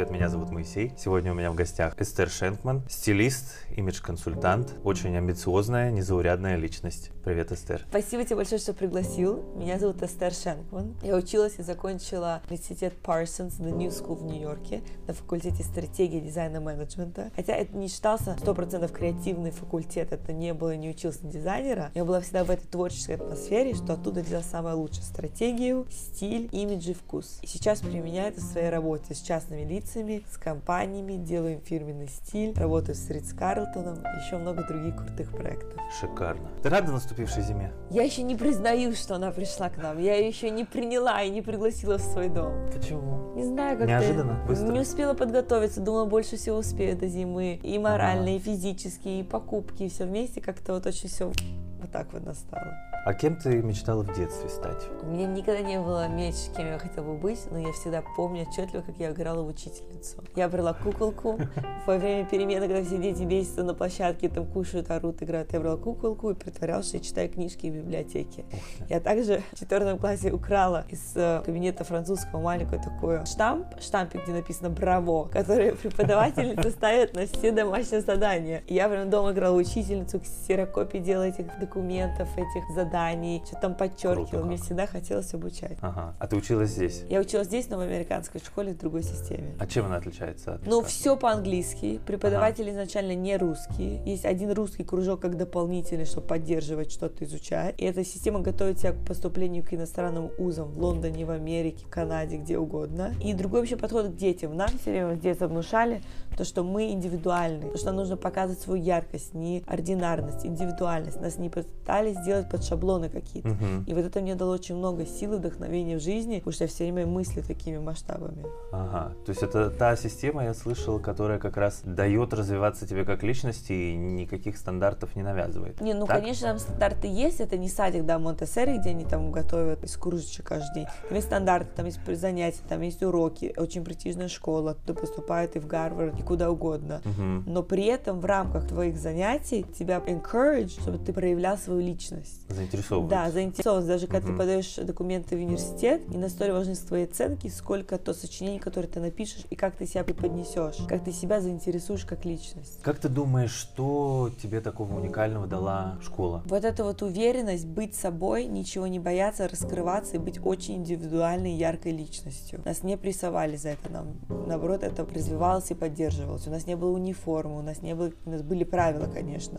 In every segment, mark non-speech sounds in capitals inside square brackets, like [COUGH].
привет, меня зовут Моисей. Сегодня у меня в гостях Эстер Шенкман, стилист, имидж-консультант, очень амбициозная, незаурядная личность. Привет, Эстер. Спасибо тебе большое, что пригласил. Меня зовут Эстер Шенкман. Я училась и закончила университет Parsons The New School в Нью-Йорке на факультете стратегии дизайна менеджмента. Хотя это не считался 100% креативный факультет, это не было, не учился дизайнера. Я была всегда в этой творческой атмосфере, что оттуда взяла самое лучшее. Стратегию, стиль, имидж и вкус. И сейчас применяю это в своей работе с частными лицами, с компаниями, делаю им фирменный стиль, работаю с Ридс Карлтоном, еще много других крутых проектов. Шикарно. Ты рада наступившей зиме? Я еще не признаю, что она пришла к нам. Я ее еще не приняла и не пригласила в свой дом. Почему? Не знаю, как Неожиданно? Быстро? Не успела подготовиться, думала, больше всего успею до зимы. И морально, ага. и физически, и покупки, и все вместе как-то вот очень все вот так вот настало. А кем ты мечтала в детстве стать? У меня никогда не было меч, кем я хотела бы быть, но я всегда помню отчетливо, как я играла в учительницу. Я брала куколку [LAUGHS] во время перемены, когда все дети бесятся на площадке, там кушают, орут, играют. Я брала куколку и притворялась, что я читаю книжки в библиотеке. Я также в четвертом классе украла из э, кабинета французского маленькую такой штамп, штампик, где написано «Браво», который [LAUGHS] преподавательница [LAUGHS] ставит на все домашние задания. Я прям дома играла учительницу, ксерокопии делала этих документов, этих заданий заданий, что там подчеркивал. Мне всегда хотелось обучать. Ага. А ты училась здесь? Я училась здесь, но в американской школе в другой системе. А чем она отличается? От ну, все по-английски. Преподаватели ага. изначально не русские. Есть один русский кружок как дополнительный, чтобы поддерживать что-то изучать. И эта система готовит тебя к поступлению к иностранным вузам в Лондоне, в Америке, в Канаде, где угодно. И другой вообще подход к детям. Нам все время детства внушали то, что мы индивидуальны, то, что нам нужно показывать свою яркость, не ординарность, индивидуальность. Нас не пытались сделать под шаблон шаблоны какие-то. Угу. И вот это мне дало очень много сил и вдохновения в жизни, потому что я все время мыслю такими масштабами. Ага, то есть это та система, я слышал, которая как раз дает развиваться тебе как личности и никаких стандартов не навязывает. Не, ну так? конечно там стандарты есть, это не садик, да, монте где они там готовят из кружечек каждый день. Там есть стандарты, там есть занятия, там есть уроки, очень престижная школа, туда поступают и в Гарвард, и куда угодно. Угу. Но при этом в рамках твоих занятий тебя encourage, чтобы ты проявлял свою личность заинтересовывать. Да, заинтересовывать. Даже когда угу. ты подаешь документы в университет, не настолько важны твои оценки, сколько то сочинение, которое ты напишешь, и как ты себя преподнесешь, как ты себя заинтересуешь как личность. Как ты думаешь, что тебе такого уникального дала школа? Вот эта вот уверенность быть собой, ничего не бояться, раскрываться и быть очень индивидуальной, яркой личностью. Нас не прессовали за это, нам наоборот это развивалось и поддерживалось. У нас не было униформы, у нас не было, у нас были правила, конечно.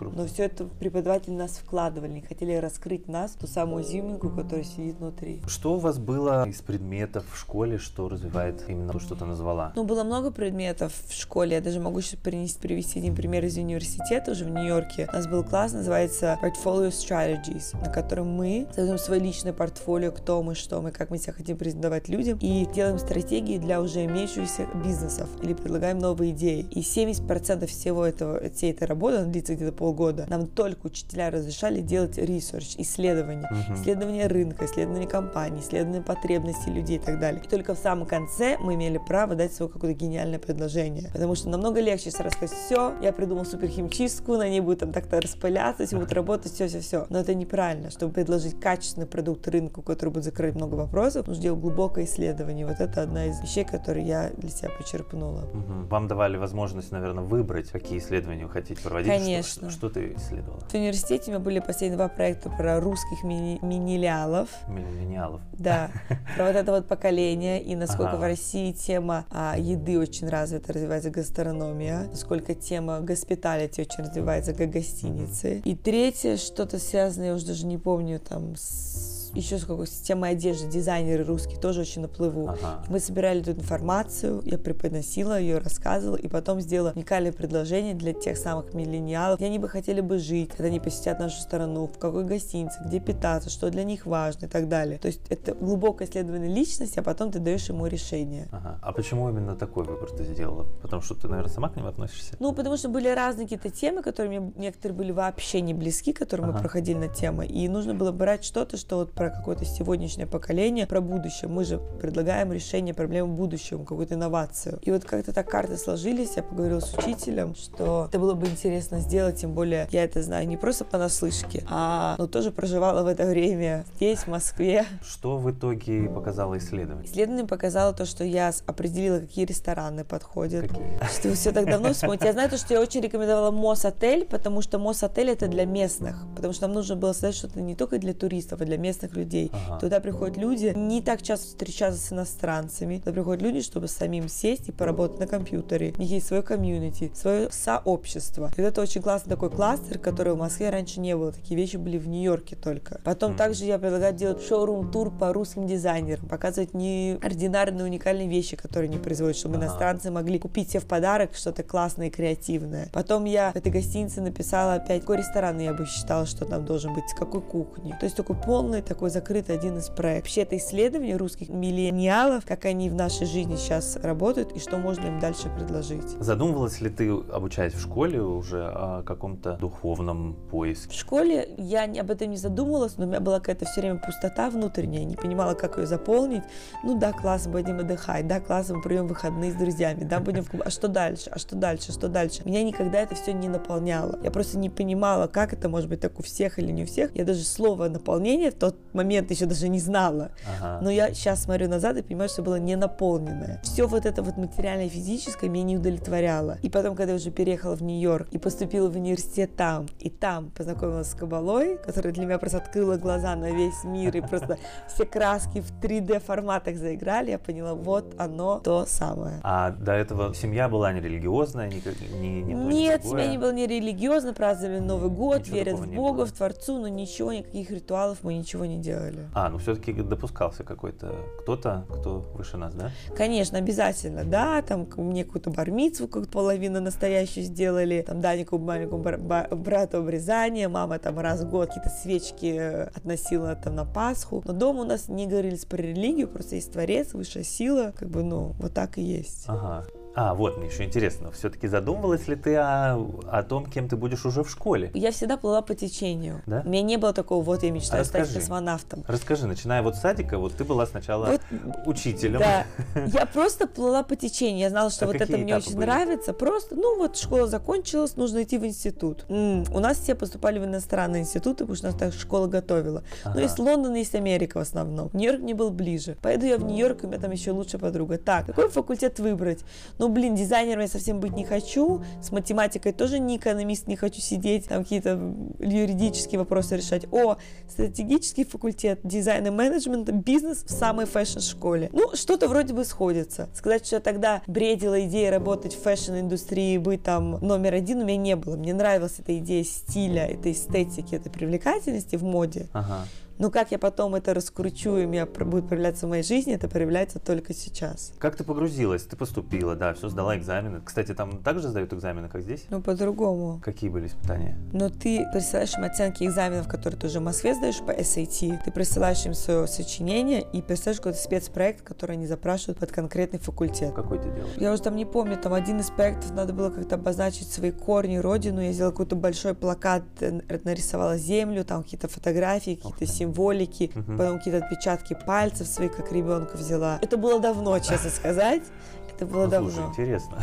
Но все это преподаватели нас вкладывали, не хотели раскрыть нас, ту самую изюминку, которая сидит внутри. Что у вас было из предметов в школе, что развивает именно то, что ты назвала? Ну, было много предметов в школе. Я даже могу сейчас принести, привести один пример из университета уже в Нью-Йорке. У нас был класс, называется Portfolio Strategies, на котором мы создаем свое личное портфолио, кто мы, что мы, как мы себя хотим презентовать людям, и делаем стратегии для уже имеющихся бизнесов или предлагаем новые идеи. И 70% всего этого, всей этой работы, она длится где-то полгода, нам только учителя разрешали делать research, исследование, uh-huh. исследование рынка, исследование компании, исследование потребностей людей и так далее. И только в самом конце мы имели право дать свое какое-то гениальное предложение. Потому что намного легче сразу сказать, все, я придумал суперхимчистку, на ней будет там так-то распыляться, все будет работать, все-все-все. Но это неправильно. Чтобы предложить качественный продукт рынку, который будет закрыть много вопросов, нужно делать глубокое исследование. Вот это одна из вещей, которые я для себя почерпнула. Угу. Вам давали возможность, наверное, выбрать, какие исследования вы хотите проводить. Конечно. Что, что ты исследовала? В университете у меня были последние два проекта про русских мини. Миллениалов. Да, про вот это вот поколение и насколько ага. в России тема а, еды очень развита, развивается гастрономия, насколько тема госпиталити очень развивается, как гостиницы. И третье, что-то связанное, я уже даже не помню, там, с еще с какой системой одежды, дизайнеры русские тоже очень на плыву. Ага. Мы собирали эту информацию, я преподносила ее, рассказывала, и потом сделала уникальное предложение для тех самых миллениалов, где они бы хотели бы жить, когда они посетят нашу страну, в какой гостинице, где питаться, что для них важно и так далее. То есть это глубокое исследование личности, а потом ты даешь ему решение. Ага. А почему именно такой выбор ты сделала? Потому что ты, наверное, сама к ним относишься? Ну, потому что были разные какие-то темы, которые мне некоторые были вообще не близки, которые ага. мы проходили на темы, и нужно было брать что-то, что вот про какое-то сегодняшнее поколение, про будущее. Мы же предлагаем решение проблем будущего, какую-то инновацию. И вот как-то так карты сложились, я поговорила с учителем, что это было бы интересно сделать, тем более я это знаю не просто понаслышке, а ну, тоже проживала в это время здесь, в Москве. Что в итоге показало исследование? Исследование показало то, что я определила, какие рестораны подходят. Какие? Что вы все так давно смотрите. Я знаю то, что я очень рекомендовала Мос-отель, потому что Мос-отель это для местных, потому что нам нужно было создать что-то не только для туристов, а для местных людей. Ага. Туда приходят люди, не так часто встречаться с иностранцами, туда приходят люди, чтобы самим сесть и поработать на компьютере. У них есть свое комьюнити, свое сообщество. И вот это очень классный такой кластер, который в Москве раньше не было. Такие вещи были в Нью-Йорке только. Потом Мгм. также я предлагаю делать шоурум-тур по русским дизайнерам, показывать неординарные, уникальные вещи, которые они производят, чтобы Ага. иностранцы могли купить себе в подарок что-то классное и креативное. Потом я в этой гостинице написала опять, какой ресторан я бы считала, что там должен быть, с какой кухни. То есть такой полный, такой закрытый один из проектов. Вообще это исследование русских миллениалов, как они в нашей жизни сейчас работают и что можно им дальше предложить. Задумывалась ли ты, обучаясь в школе, уже о каком-то духовном поиске? В школе я об этом не задумывалась, но у меня была какая-то все время пустота внутренняя, не понимала, как ее заполнить. Ну да, классно, будем отдыхать, да, классно, мы проведем выходные с друзьями, да, будем в клуб. А что дальше? А что дальше? Что дальше? Меня никогда это все не наполняло. Я просто не понимала, как это может быть так у всех или не у всех. Я даже слово наполнение тот момент еще даже не знала. Ага. Но я сейчас смотрю назад и понимаю, что было не наполненное. Все вот это вот материальное физическое меня не удовлетворяло. И потом, когда я уже переехала в Нью-Йорк и поступила в университет там, и там познакомилась с Кабалой, которая для меня просто открыла глаза на весь мир, и просто [LAUGHS] все краски в 3D форматах заиграли, я поняла, вот оно то самое. А до этого семья была не религиозная, то, ни Нет, семья не была не религиозно, праздновали Новый год, Ничего верят в не Бога, в Творцу, но ничего, никаких ритуалов мы ничего не делали. А, ну все-таки допускался какой-то кто-то, кто выше нас, да? Конечно, обязательно, да, там мне какую-то бармицу, как половину настоящую сделали, там Данику маленькому бар- ба- брату обрезание, мама там раз в год какие-то свечки э, относила там на Пасху, но дома у нас не говорились про религию, просто есть Творец, высшая сила, как бы, ну, вот так и есть. Ага. А, вот, мне еще интересно, все-таки задумывалась ли ты о, о том, кем ты будешь уже в школе? Я всегда плыла по течению. Да? У меня не было такого, вот я мечтаю А стать расскажи. космонавтом. Расскажи, начиная вот с садика, вот ты была сначала Вот учителем. Да, [LAUGHS] я просто плыла по течению. Я знала, что А вот это мне очень были? нравится. Просто, ну вот школа закончилась, нужно идти в институт. М, У нас все поступали в иностранные институты, потому что нас так школа готовила. Ага. Но есть Лондон, есть Америка в основном. Нью-Йорк мне был ближе. Поеду я в Нью-Йорк, у меня там еще лучшая подруга. Так, какой факультет выбрать? Ну, блин, дизайнером я совсем быть не хочу. С математикой тоже не экономист, не хочу сидеть, там какие-то юридические вопросы решать. О, стратегический факультет дизайна и менеджмента, бизнес в самой fashion-школе. Ну, что-то вроде бы сходится. Сказать, что я тогда бредила идеей работать в fashion-индустрии, быть там номер один, у меня не было. Мне нравилась эта идея стиля, этой эстетики, этой привлекательности в моде. Ага. Но как я потом это раскручу, и у меня будет проявляться в моей жизни, это проявляется только сейчас. Как ты погрузилась? Ты поступила, да, все, сдала экзамены. Кстати, там также сдают экзамены, как здесь? Ну, по-другому. Какие были испытания? Но ты присылаешь им оценки экзаменов, которые ты уже в Москве сдаешь по SAT, ты присылаешь им свое сочинение и представляешь какой-то спецпроект, который они запрашивают под конкретный факультет. Какой ты делал? Я уже там не помню, там один из проектов надо было как-то обозначить свои корни, родину. Я сделала какой-то большой плакат, нарисовала землю, там какие-то фотографии, какие-то ты. Символики, Мгм. потом какие-то отпечатки пальцев своих, как ребенка взяла. Это было давно, честно [LAUGHS] сказать. Это было Ну, давно. слушай, интересно.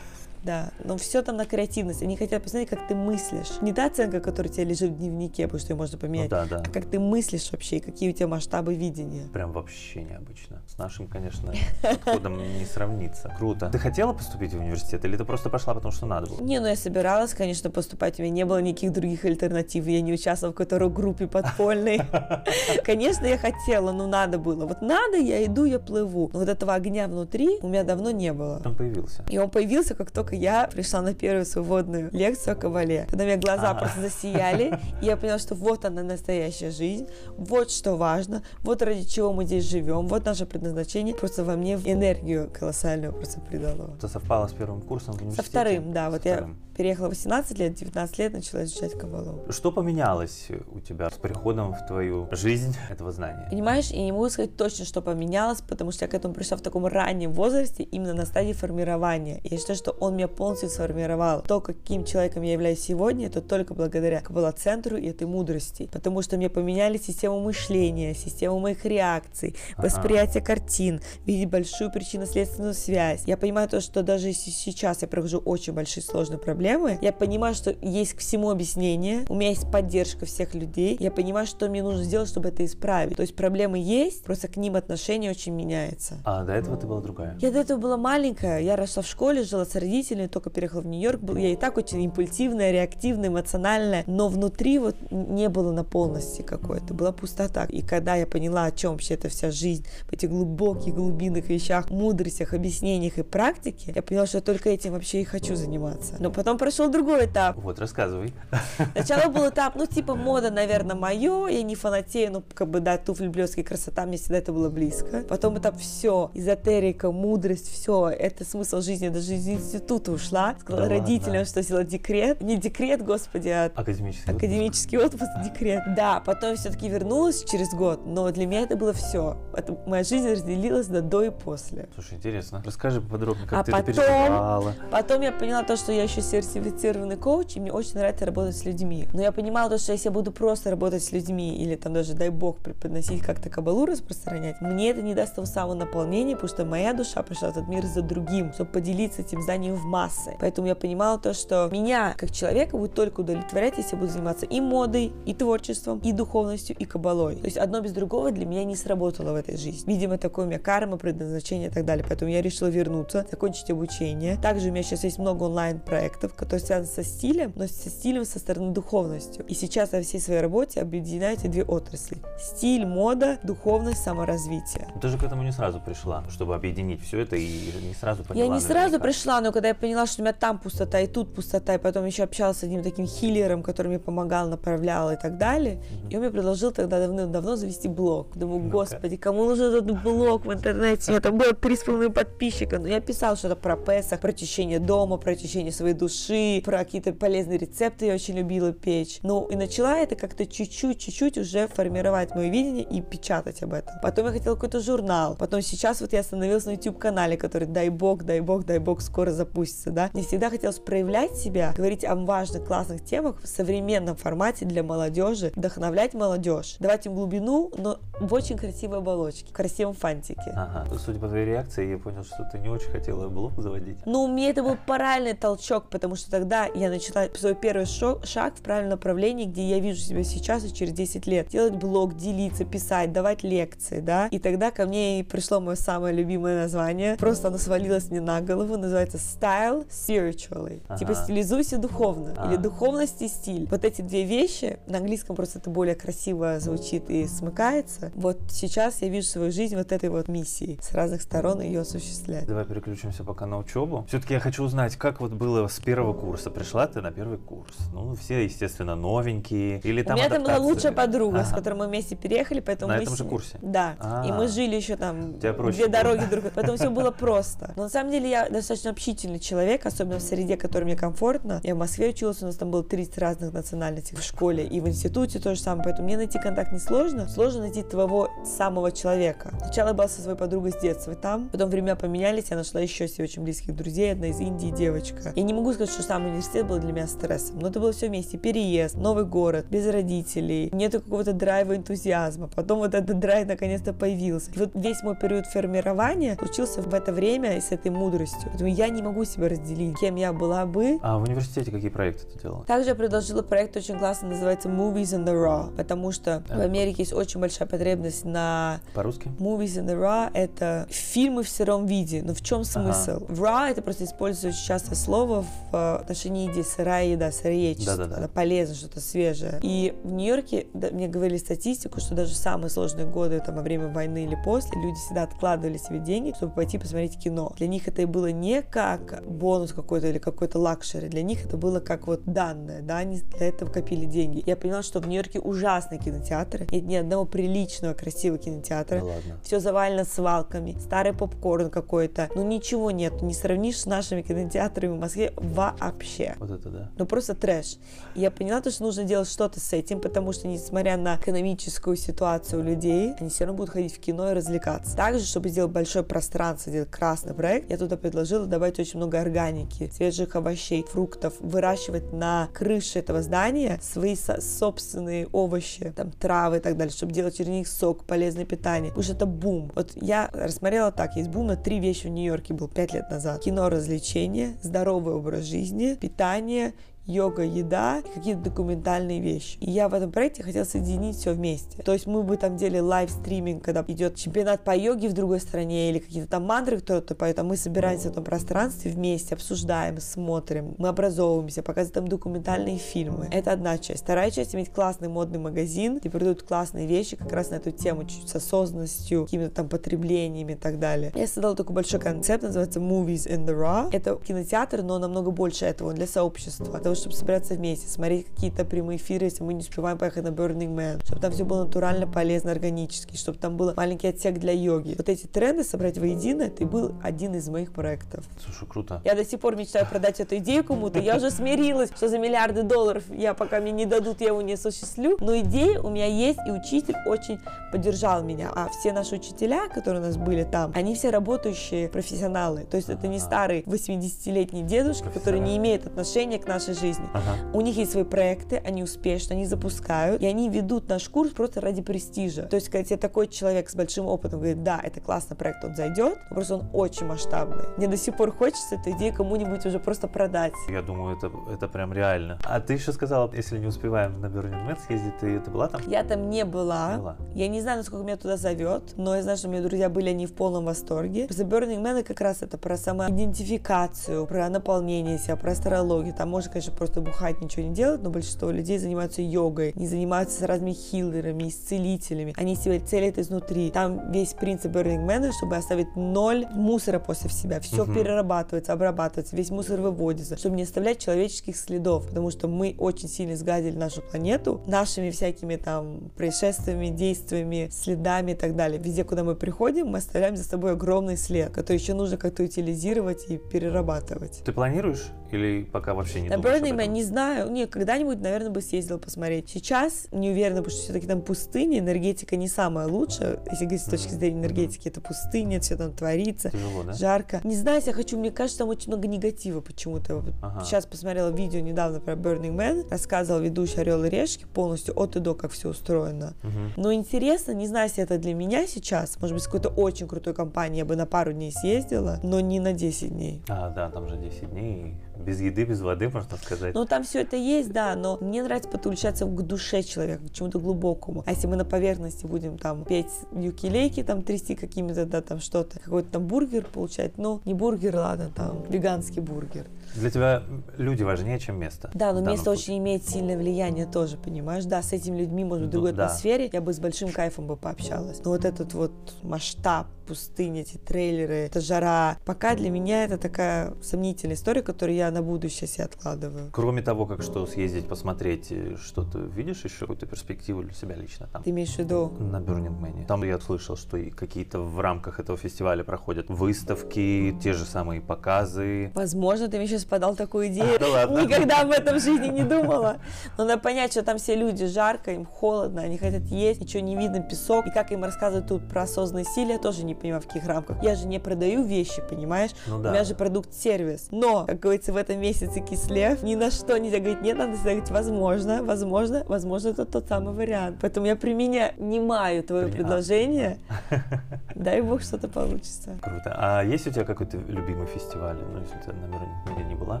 Да, но все там на креативность. Они хотят посмотреть, как ты мыслишь. Не та оценка, которая у тебя лежит в дневнике, потому что ее можно Ну поменять, да, да. а как ты мыслишь вообще, и какие у тебя масштабы видения. Прям вообще необычно. С нашим, конечно, подходом не сравнится. Круто. Ты хотела поступить в университет или ты просто пошла, потому что надо было? Не, ну я собиралась, конечно, поступать. У меня не было никаких других альтернатив. Я не участвовала в какой-то рок-группе подпольной. [LAUGHS] Конечно, я хотела, но надо было. Вот надо, я иду, я плыву. Но вот этого огня внутри у меня давно не было. Он появился. И он появился, как только я пришла на первую свободную лекцию о Кабале. Тогда у меня глаза Ага. просто засияли, и я поняла, что вот она настоящая жизнь, вот что важно, вот ради чего мы здесь живем, вот наше предназначение. Просто во мне энергию колоссальную просто придало. Это совпало с первым курсом в Со университете? вторым, да, Со вот я вторым. переехала в 18 лет, 19 лет начала изучать Кабалу. Что поменялось у тебя с приходом в твою жизнь этого знания? Понимаешь, я не могу сказать точно, что поменялось, потому что я к этому пришла в таком раннем возрасте, именно на стадии формирования. И я считаю, что он меня меня полностью сформировало. То, каким человеком я являюсь сегодня, это только благодаря Каббала-центру и этой мудрости. Потому что мне поменяли систему мышления, систему моих реакций, восприятие картин, видеть большую причинно-следственную связь. Я понимаю то, что даже сейчас я прохожу очень большие сложные проблемы, я понимаю, что есть к всему объяснение, у меня есть поддержка всех людей, я понимаю, что мне нужно сделать, чтобы это исправить. То есть проблемы есть, просто к ним отношение очень меняется. А до этого ты была другая? Я до этого была маленькая, я росла в школе, жила с родителями, только переехала в Нью-Йорк, я и так очень импульсивная, реактивная, эмоциональная, но внутри вот не было на полности какой-то, была пустота. И когда я поняла, о чем вообще эта вся жизнь, в этих глубоких, глубинных вещах, мудростях, объяснениях и практике, я поняла, что только этим вообще и хочу заниматься. Но потом прошел другой этап. Вот, рассказывай. [LAUGHS] Сначала был этап, ну, типа, мода, наверное, мое, я не фанатею, ну, как бы, да, туфли, блески, красота, мне всегда это было близко. Потом этап все, эзотерика, мудрость, все, это смысл жизни, даже из института ушла, сказала Да родителям, ладно? что сделала декрет, не декрет, господи, а Академический. отпуск. академический отпуск, декрет. Да, потом все-таки вернулась через год, но для меня это было все. Это, моя жизнь разделилась на до и после. Слушай, интересно. Расскажи поподробнее, как А ты потом- это переживала. Потом я поняла то, что я еще сертифицированный коуч, и мне очень нравится работать с людьми. Но я понимала то, что если я буду просто работать с людьми, или там даже, дай бог, преподносить как-то кабалу распространять, мне это не даст того самого наполнения, потому что моя душа пришла в этот мир за другим, чтобы поделиться этим знанием в массы. Поэтому я понимала то, что меня, как человека, будет только удовлетворять, если я буду заниматься и модой, и творчеством, и духовностью, и кабалой. То есть одно без другого для меня не сработало в этой жизни. Видимо, такое у меня карма, предназначение и так далее. Поэтому я решила вернуться, закончить обучение. Также у меня сейчас есть много онлайн-проектов, которые связаны со стилем, но со стилем со стороны духовностью. И сейчас во всей своей работе объединяю эти две отрасли. Стиль, мода, духовность, саморазвитие. Ты же к этому не сразу пришла, чтобы объединить все это и не сразу поняла. Я не сразу пришла, но когда я поняла, что у меня там пустота и тут пустота, и потом еще общалась с одним таким хиллером, который мне помогал, направлял и так далее, и он мне предложил тогда давно-давно завести блог. Думаю, Ну-ка. господи, кому нужен этот блог в интернете? У меня там было 3,5 подписчика, но я писала что-то про Песах, про течение дома, про течение своей души, про какие-то полезные рецепты я очень любила печь. Ну, и начала это как-то чуть-чуть, чуть-чуть уже формировать мое видение и печатать об этом. Потом я хотела какой-то журнал. Потом сейчас вот я остановилась на YouTube-канале, который, дай бог, дай бог, дай бог, скоро запустится, да. Мне всегда хотелось проявлять себя, говорить о важных, классных темах в современном формате для молодежи, вдохновлять молодежь, давать им глубину, но в очень красивой оболочке, в красивом фантике. Ага. Судя по твоей реакции, я понял, что ты не очень хотела блог заводить. Ну, мне это был правильный толчок, потому что тогда я начала свой первый шаг в правильном направлении, где я вижу себя сейчас и через 10 лет. Делать блог, делиться, писать, давать лекции, да. И тогда ко мне и пришло мое самое любимое название. Просто оно свалилось мне на голову. Называется Style Spiritually. Ага. Типа стилизуйся духовно. А. Или духовность и стиль. Вот эти две вещи, на английском просто это более красиво звучит и смыкается. Вот сейчас я вижу свою жизнь вот этой вот миссией. С разных сторон ее осуществлять. Давай переключимся пока на учебу. Все-таки я хочу узнать, как вот было с первого курса. Пришла ты на первый курс. Ну, все, естественно, новенькие. Или там У меня там была лучшая подруга, с Ага. которой мы вместе переехали, поэтому На мы этом с же курсе? Да. И А. мы жили еще там две дороги друг [LAUGHS] Поэтому все было просто. Но на самом деле я достаточно общительный человек, особенно в среде, которой мне комфортно. Я в Москве училась, у нас там было 30 разных национальностей в школе и в институте то же самое, поэтому мне найти контакт не сложно. Сложно найти твоего самого человека. Сначала я была со своей подругой с детства там, потом времена поменялись, я нашла еще себе очень близких друзей, одна из Индии девочка. Я не могу сказать, что сам университет был для меня стрессом, но это было все вместе. Переезд, новый город, без родителей, нету какого-то драйва, энтузиазма. Потом вот этот драйв наконец-то появился. И вот весь мой период формирования случился в это время и с этой мудростью. Поэтому я не могу себя разделить, кем я была бы, А в университете какие проекты ты делала? также я предложила проект очень классный, называется Movies in the Raw, потому что в Америке есть очень большая потребность на По-русски? Movies in the Raw — это фильмы в сыром виде. Но в чем смысл? Raw — это просто используется часто слово в э, отношении еды. Сырая еда, сыроедчество. Да-да-да. Она полезна, что-то свежее. И в Нью-Йорке да, мне говорили статистику, что даже самые сложные годы, там, во время войны или после, люди всегда откладывали себе деньги, чтобы пойти посмотреть кино. Для них это и было не как бонус какой-то или какой-то luxury. Для них это было как вот данное, да, они для этого копили деньги. Я поняла, что в Нью-Йорке ужасные кинотеатры, нет ни одного обычного красивого кинотеатра. Да ладно. Все завалено свалками, старый попкорн какой-то. Ну ничего нет, не сравнишь с нашими кинотеатрами в Москве вообще. Вот это да. Ну просто трэш. И я поняла, то, что нужно делать что-то с этим, потому что несмотря на экономическую ситуацию у людей, они все равно будут ходить в кино и развлекаться. Также, чтобы сделать большое пространство, сделать красный проект, я туда предложила добавить очень много органики, свежих овощей, фруктов, выращивать на крыше этого здания свои со- собственные овощи, там травы и так далее, чтобы делать через них сок, полезное питание. Что это бум. Вот я рассмотрела так, есть бум на три вещи в Нью-Йорке был пять лет назад. Кино, развлечения, здоровый образ жизни, питание йога, еда какие-то документальные вещи. И я в этом проекте хотела соединить все вместе. То есть мы бы там делали live streaming, когда идет чемпионат по йоге в другой стране или какие-то там мантры кто-то поет, а мы собираемся в этом пространстве вместе, обсуждаем, смотрим, мы образовываемся, показываем там документальные фильмы. Это одна часть. Вторая часть иметь классный модный магазин, где продают классные вещи как раз на эту тему, чуть с осознанностью, какими-то там потреблениями и так далее. Я создала такой большой концепт, называется Movies in the Raw. Это кинотеатр, но намного больше этого, для сообщества. Того, чтобы собираться вместе, смотреть какие-то прямые эфиры, если мы не успеваем поехать на Burning Man, чтобы там все было натурально, полезно, органически, чтобы там был маленький отсек для йоги. Вот эти тренды собрать воедино, это и был один из моих проектов. Слушай, круто. Я до сих пор мечтаю продать эту идею кому-то. Я уже смирилась, что за миллиарды долларов я пока мне не дадут, я его не осуществлю. Но идея у меня есть, и учитель очень поддержал меня. А все наши учителя, которые у нас были там, они все работающие профессионалы. То есть это не старый 80-летний дедушка, который не имеет отношения к нашей жизни. Ага. У них есть свои проекты, они успешны, они запускают, и они ведут наш курс просто ради престижа. То есть, когда тебе такой человек с большим опытом говорит, да, это классный проект, он зайдет, но просто он очень масштабный. Мне до сих пор хочется эту идею кому-нибудь уже просто продать. Я думаю, это, это прям реально. А ты еще сказала, если не успеваем на Burning Man съездить, ты, ты была там? Я там не была. Не была. Я не знаю, насколько меня туда зовет, но я знаю, что у меня друзья были, они в полном восторге. Просто Burning Man как раз это про самоидентификацию, про наполнение себя, про астрологию. Там можно, конечно, просто бухать, ничего не делать, но большинство людей занимаются йогой, не занимаются с разными хилерами, исцелителями. Они себе целят изнутри. Там весь принцип Burning Man, чтобы оставить ноль мусора после себя. Все Мгм. перерабатывается, обрабатывается, весь мусор выводится, чтобы не оставлять человеческих следов, потому что мы очень сильно сгадили нашу планету нашими всякими там происшествиями, действиями, следами и так далее. Везде, куда мы приходим, мы оставляем за собой огромный след, который еще нужно как-то утилизировать и перерабатывать. Ты планируешь или пока вообще не На думаешь Man этом? не знаю. Не, когда-нибудь, наверное, бы съездила посмотреть. Сейчас не уверена, потому что все-таки там пустыня, энергетика не самая лучшая. Если говорить с точки зрения энергетики, это пустыня, все там творится. Тяжело, да? Жарко. Не знаю, я хочу, мне кажется, там очень много негатива почему-то. Ага. Сейчас посмотрела видео недавно про Burning Man, рассказывал ведущий Орел и Решки полностью от и до, как все устроено. Мгм. Но интересно, не знаю, если это для меня сейчас, может быть, с какой-то очень крутой компанией я бы на пару дней съездила, но не на 10 дней. А, да, там же 10 дней, без еды, без воды, можно сказать. Ну, там все это есть, да, но мне нравится подключаться к душе человека, к чему-то глубокому. А если мы на поверхности будем там петь юкилейки, там трясти какими-то, да, там что-то, какой-то там бургер получать, ну, не бургер, ладно, там, веганский бургер. Для тебя люди важнее, чем место. Да, но место случае. очень имеет сильное влияние тоже, понимаешь? Да, с этими людьми, может быть, в Ну, другой да. атмосфере я бы с большим кайфом бы пообщалась. Но вот этот вот масштаб пустыни, эти трейлеры, эта жара, пока для меня это такая сомнительная история, которую я на будущее себе откладываю. Кроме того, как что съездить, посмотреть, э, что-то видишь еще какую-то перспективу для себя лично там? Ты имеешь в виду? На Burning Man. Там я слышал, что и какие-то в рамках этого фестиваля проходят выставки, те же самые показы. Возможно, ты мне сейчас подал такую идею. [LAUGHS] Да ладно. Никогда об этом в жизни не думала. Но надо понять, что там все люди жарко, им холодно, они хотят есть, ничего не видно, песок. И как им рассказывают тут про осознанное силе, я тоже не понимаю, в каких рамках. Я же не продаю вещи, понимаешь? Ну У да. меня же продукт-сервис. Но, как говорится, в этом месяце кислев, ни на что нельзя говорить нет, надо всегда говорить возможно, возможно, возможно, это тот самый вариант. Поэтому я применяю твое а. предложение. [LAUGHS] Дай бог, что-то получится. Круто. А есть у тебя какой-то любимый фестиваль? Ну, если ты на Burning Man не была,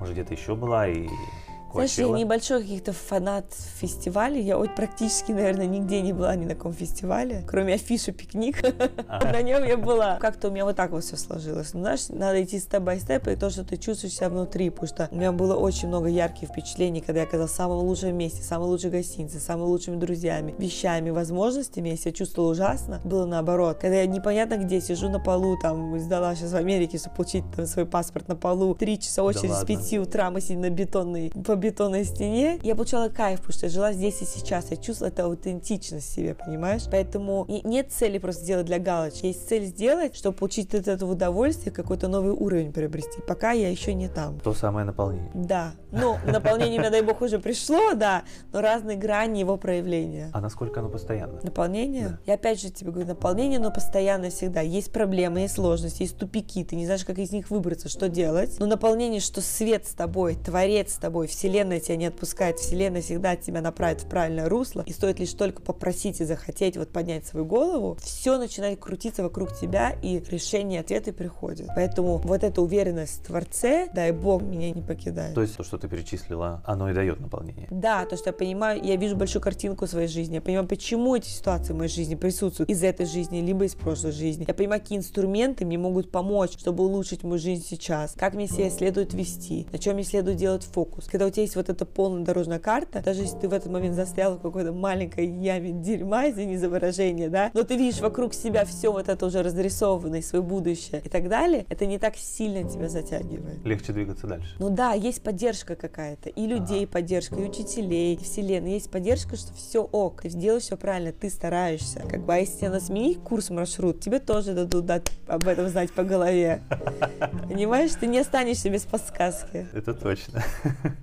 может, где-то еще была и Знаешь, я Coachella? небольшой каких-то фанат фестивалей. Я вот практически, наверное, нигде не была ни на каком фестивале, кроме афиши «Пикник». Ага. [LAUGHS] На нем я была. Как-то у меня вот так вот все сложилось. Ну, знаешь, надо идти степ-бай-степ, и то, что ты чувствуешь себя внутри, потому что у меня было очень много ярких впечатлений, когда я оказалась в самом лучшем месте, в самой лучшей гостинице, с самыми лучшими друзьями, вещами, возможностями. Я себя чувствовала ужасно. Было наоборот. Когда я непонятно где сижу на полу, там, сдала сейчас в Америке, чтобы получить там, свой паспорт на полу, три часа очередь с ладно. 5 утра мы сидим на бетонной, бетонной стене. Я получала кайф, потому что я жила здесь и сейчас. Я чувствовала эту аутентичность себе, понимаешь? Поэтому нет цели просто сделать для галочки. Есть цель сделать, чтобы получить от этого удовольствие, какой-то новый уровень приобрести. Пока я еще не там. То самое наполнение. Да. Ну, наполнение, дай бог, уже пришло, да, но разные грани его проявления. А насколько оно постоянно? Наполнение? Да. Я опять же тебе говорю, наполнение, но постоянно всегда. Есть проблемы, есть сложности, есть тупики, ты не знаешь, как из них выбраться, что делать. Но наполнение, что свет с тобой, творец с тобой, вселенная тебя не отпускает, вселенная всегда тебя направит в правильное русло, и стоит лишь только попросить и захотеть вот поднять свою голову, все начинает крутиться вокруг тебя, и решение, ответы приходят. Поэтому вот эта уверенность в Творце, дай Бог, меня не покидает. То есть то, что ты перечислила, оно и дает наполнение? Да, то, что я понимаю, я вижу большую картинку своей жизни, я понимаю, почему эти ситуации в моей жизни присутствуют из этой жизни, либо из прошлой жизни. Я понимаю, какие инструменты мне могут помочь, чтобы улучшить мою жизнь сейчас, как мне себя следует вести, на чем мне следует делать фокус. Когда у тебя есть вот эта полная дорожная карта, даже если ты в этот момент застрял в какой-то маленькой яме дерьма, извини за выражение, да, но ты видишь вокруг себя все вот это уже разрисованное, свое будущее и так далее, это не так сильно тебя затягивает. Легче двигаться дальше. Ну да, есть поддержка какая-то, и людей ага. поддержка, и учителей, и вселенной. Есть поддержка, что все ок, ты сделаешь все правильно, ты стараешься. Как бы, а если тебе сменить курс, маршрут, тебе тоже дадут дать об этом знать по голове. [LAUGHS] Понимаешь, ты не останешься без подсказки. Это точно.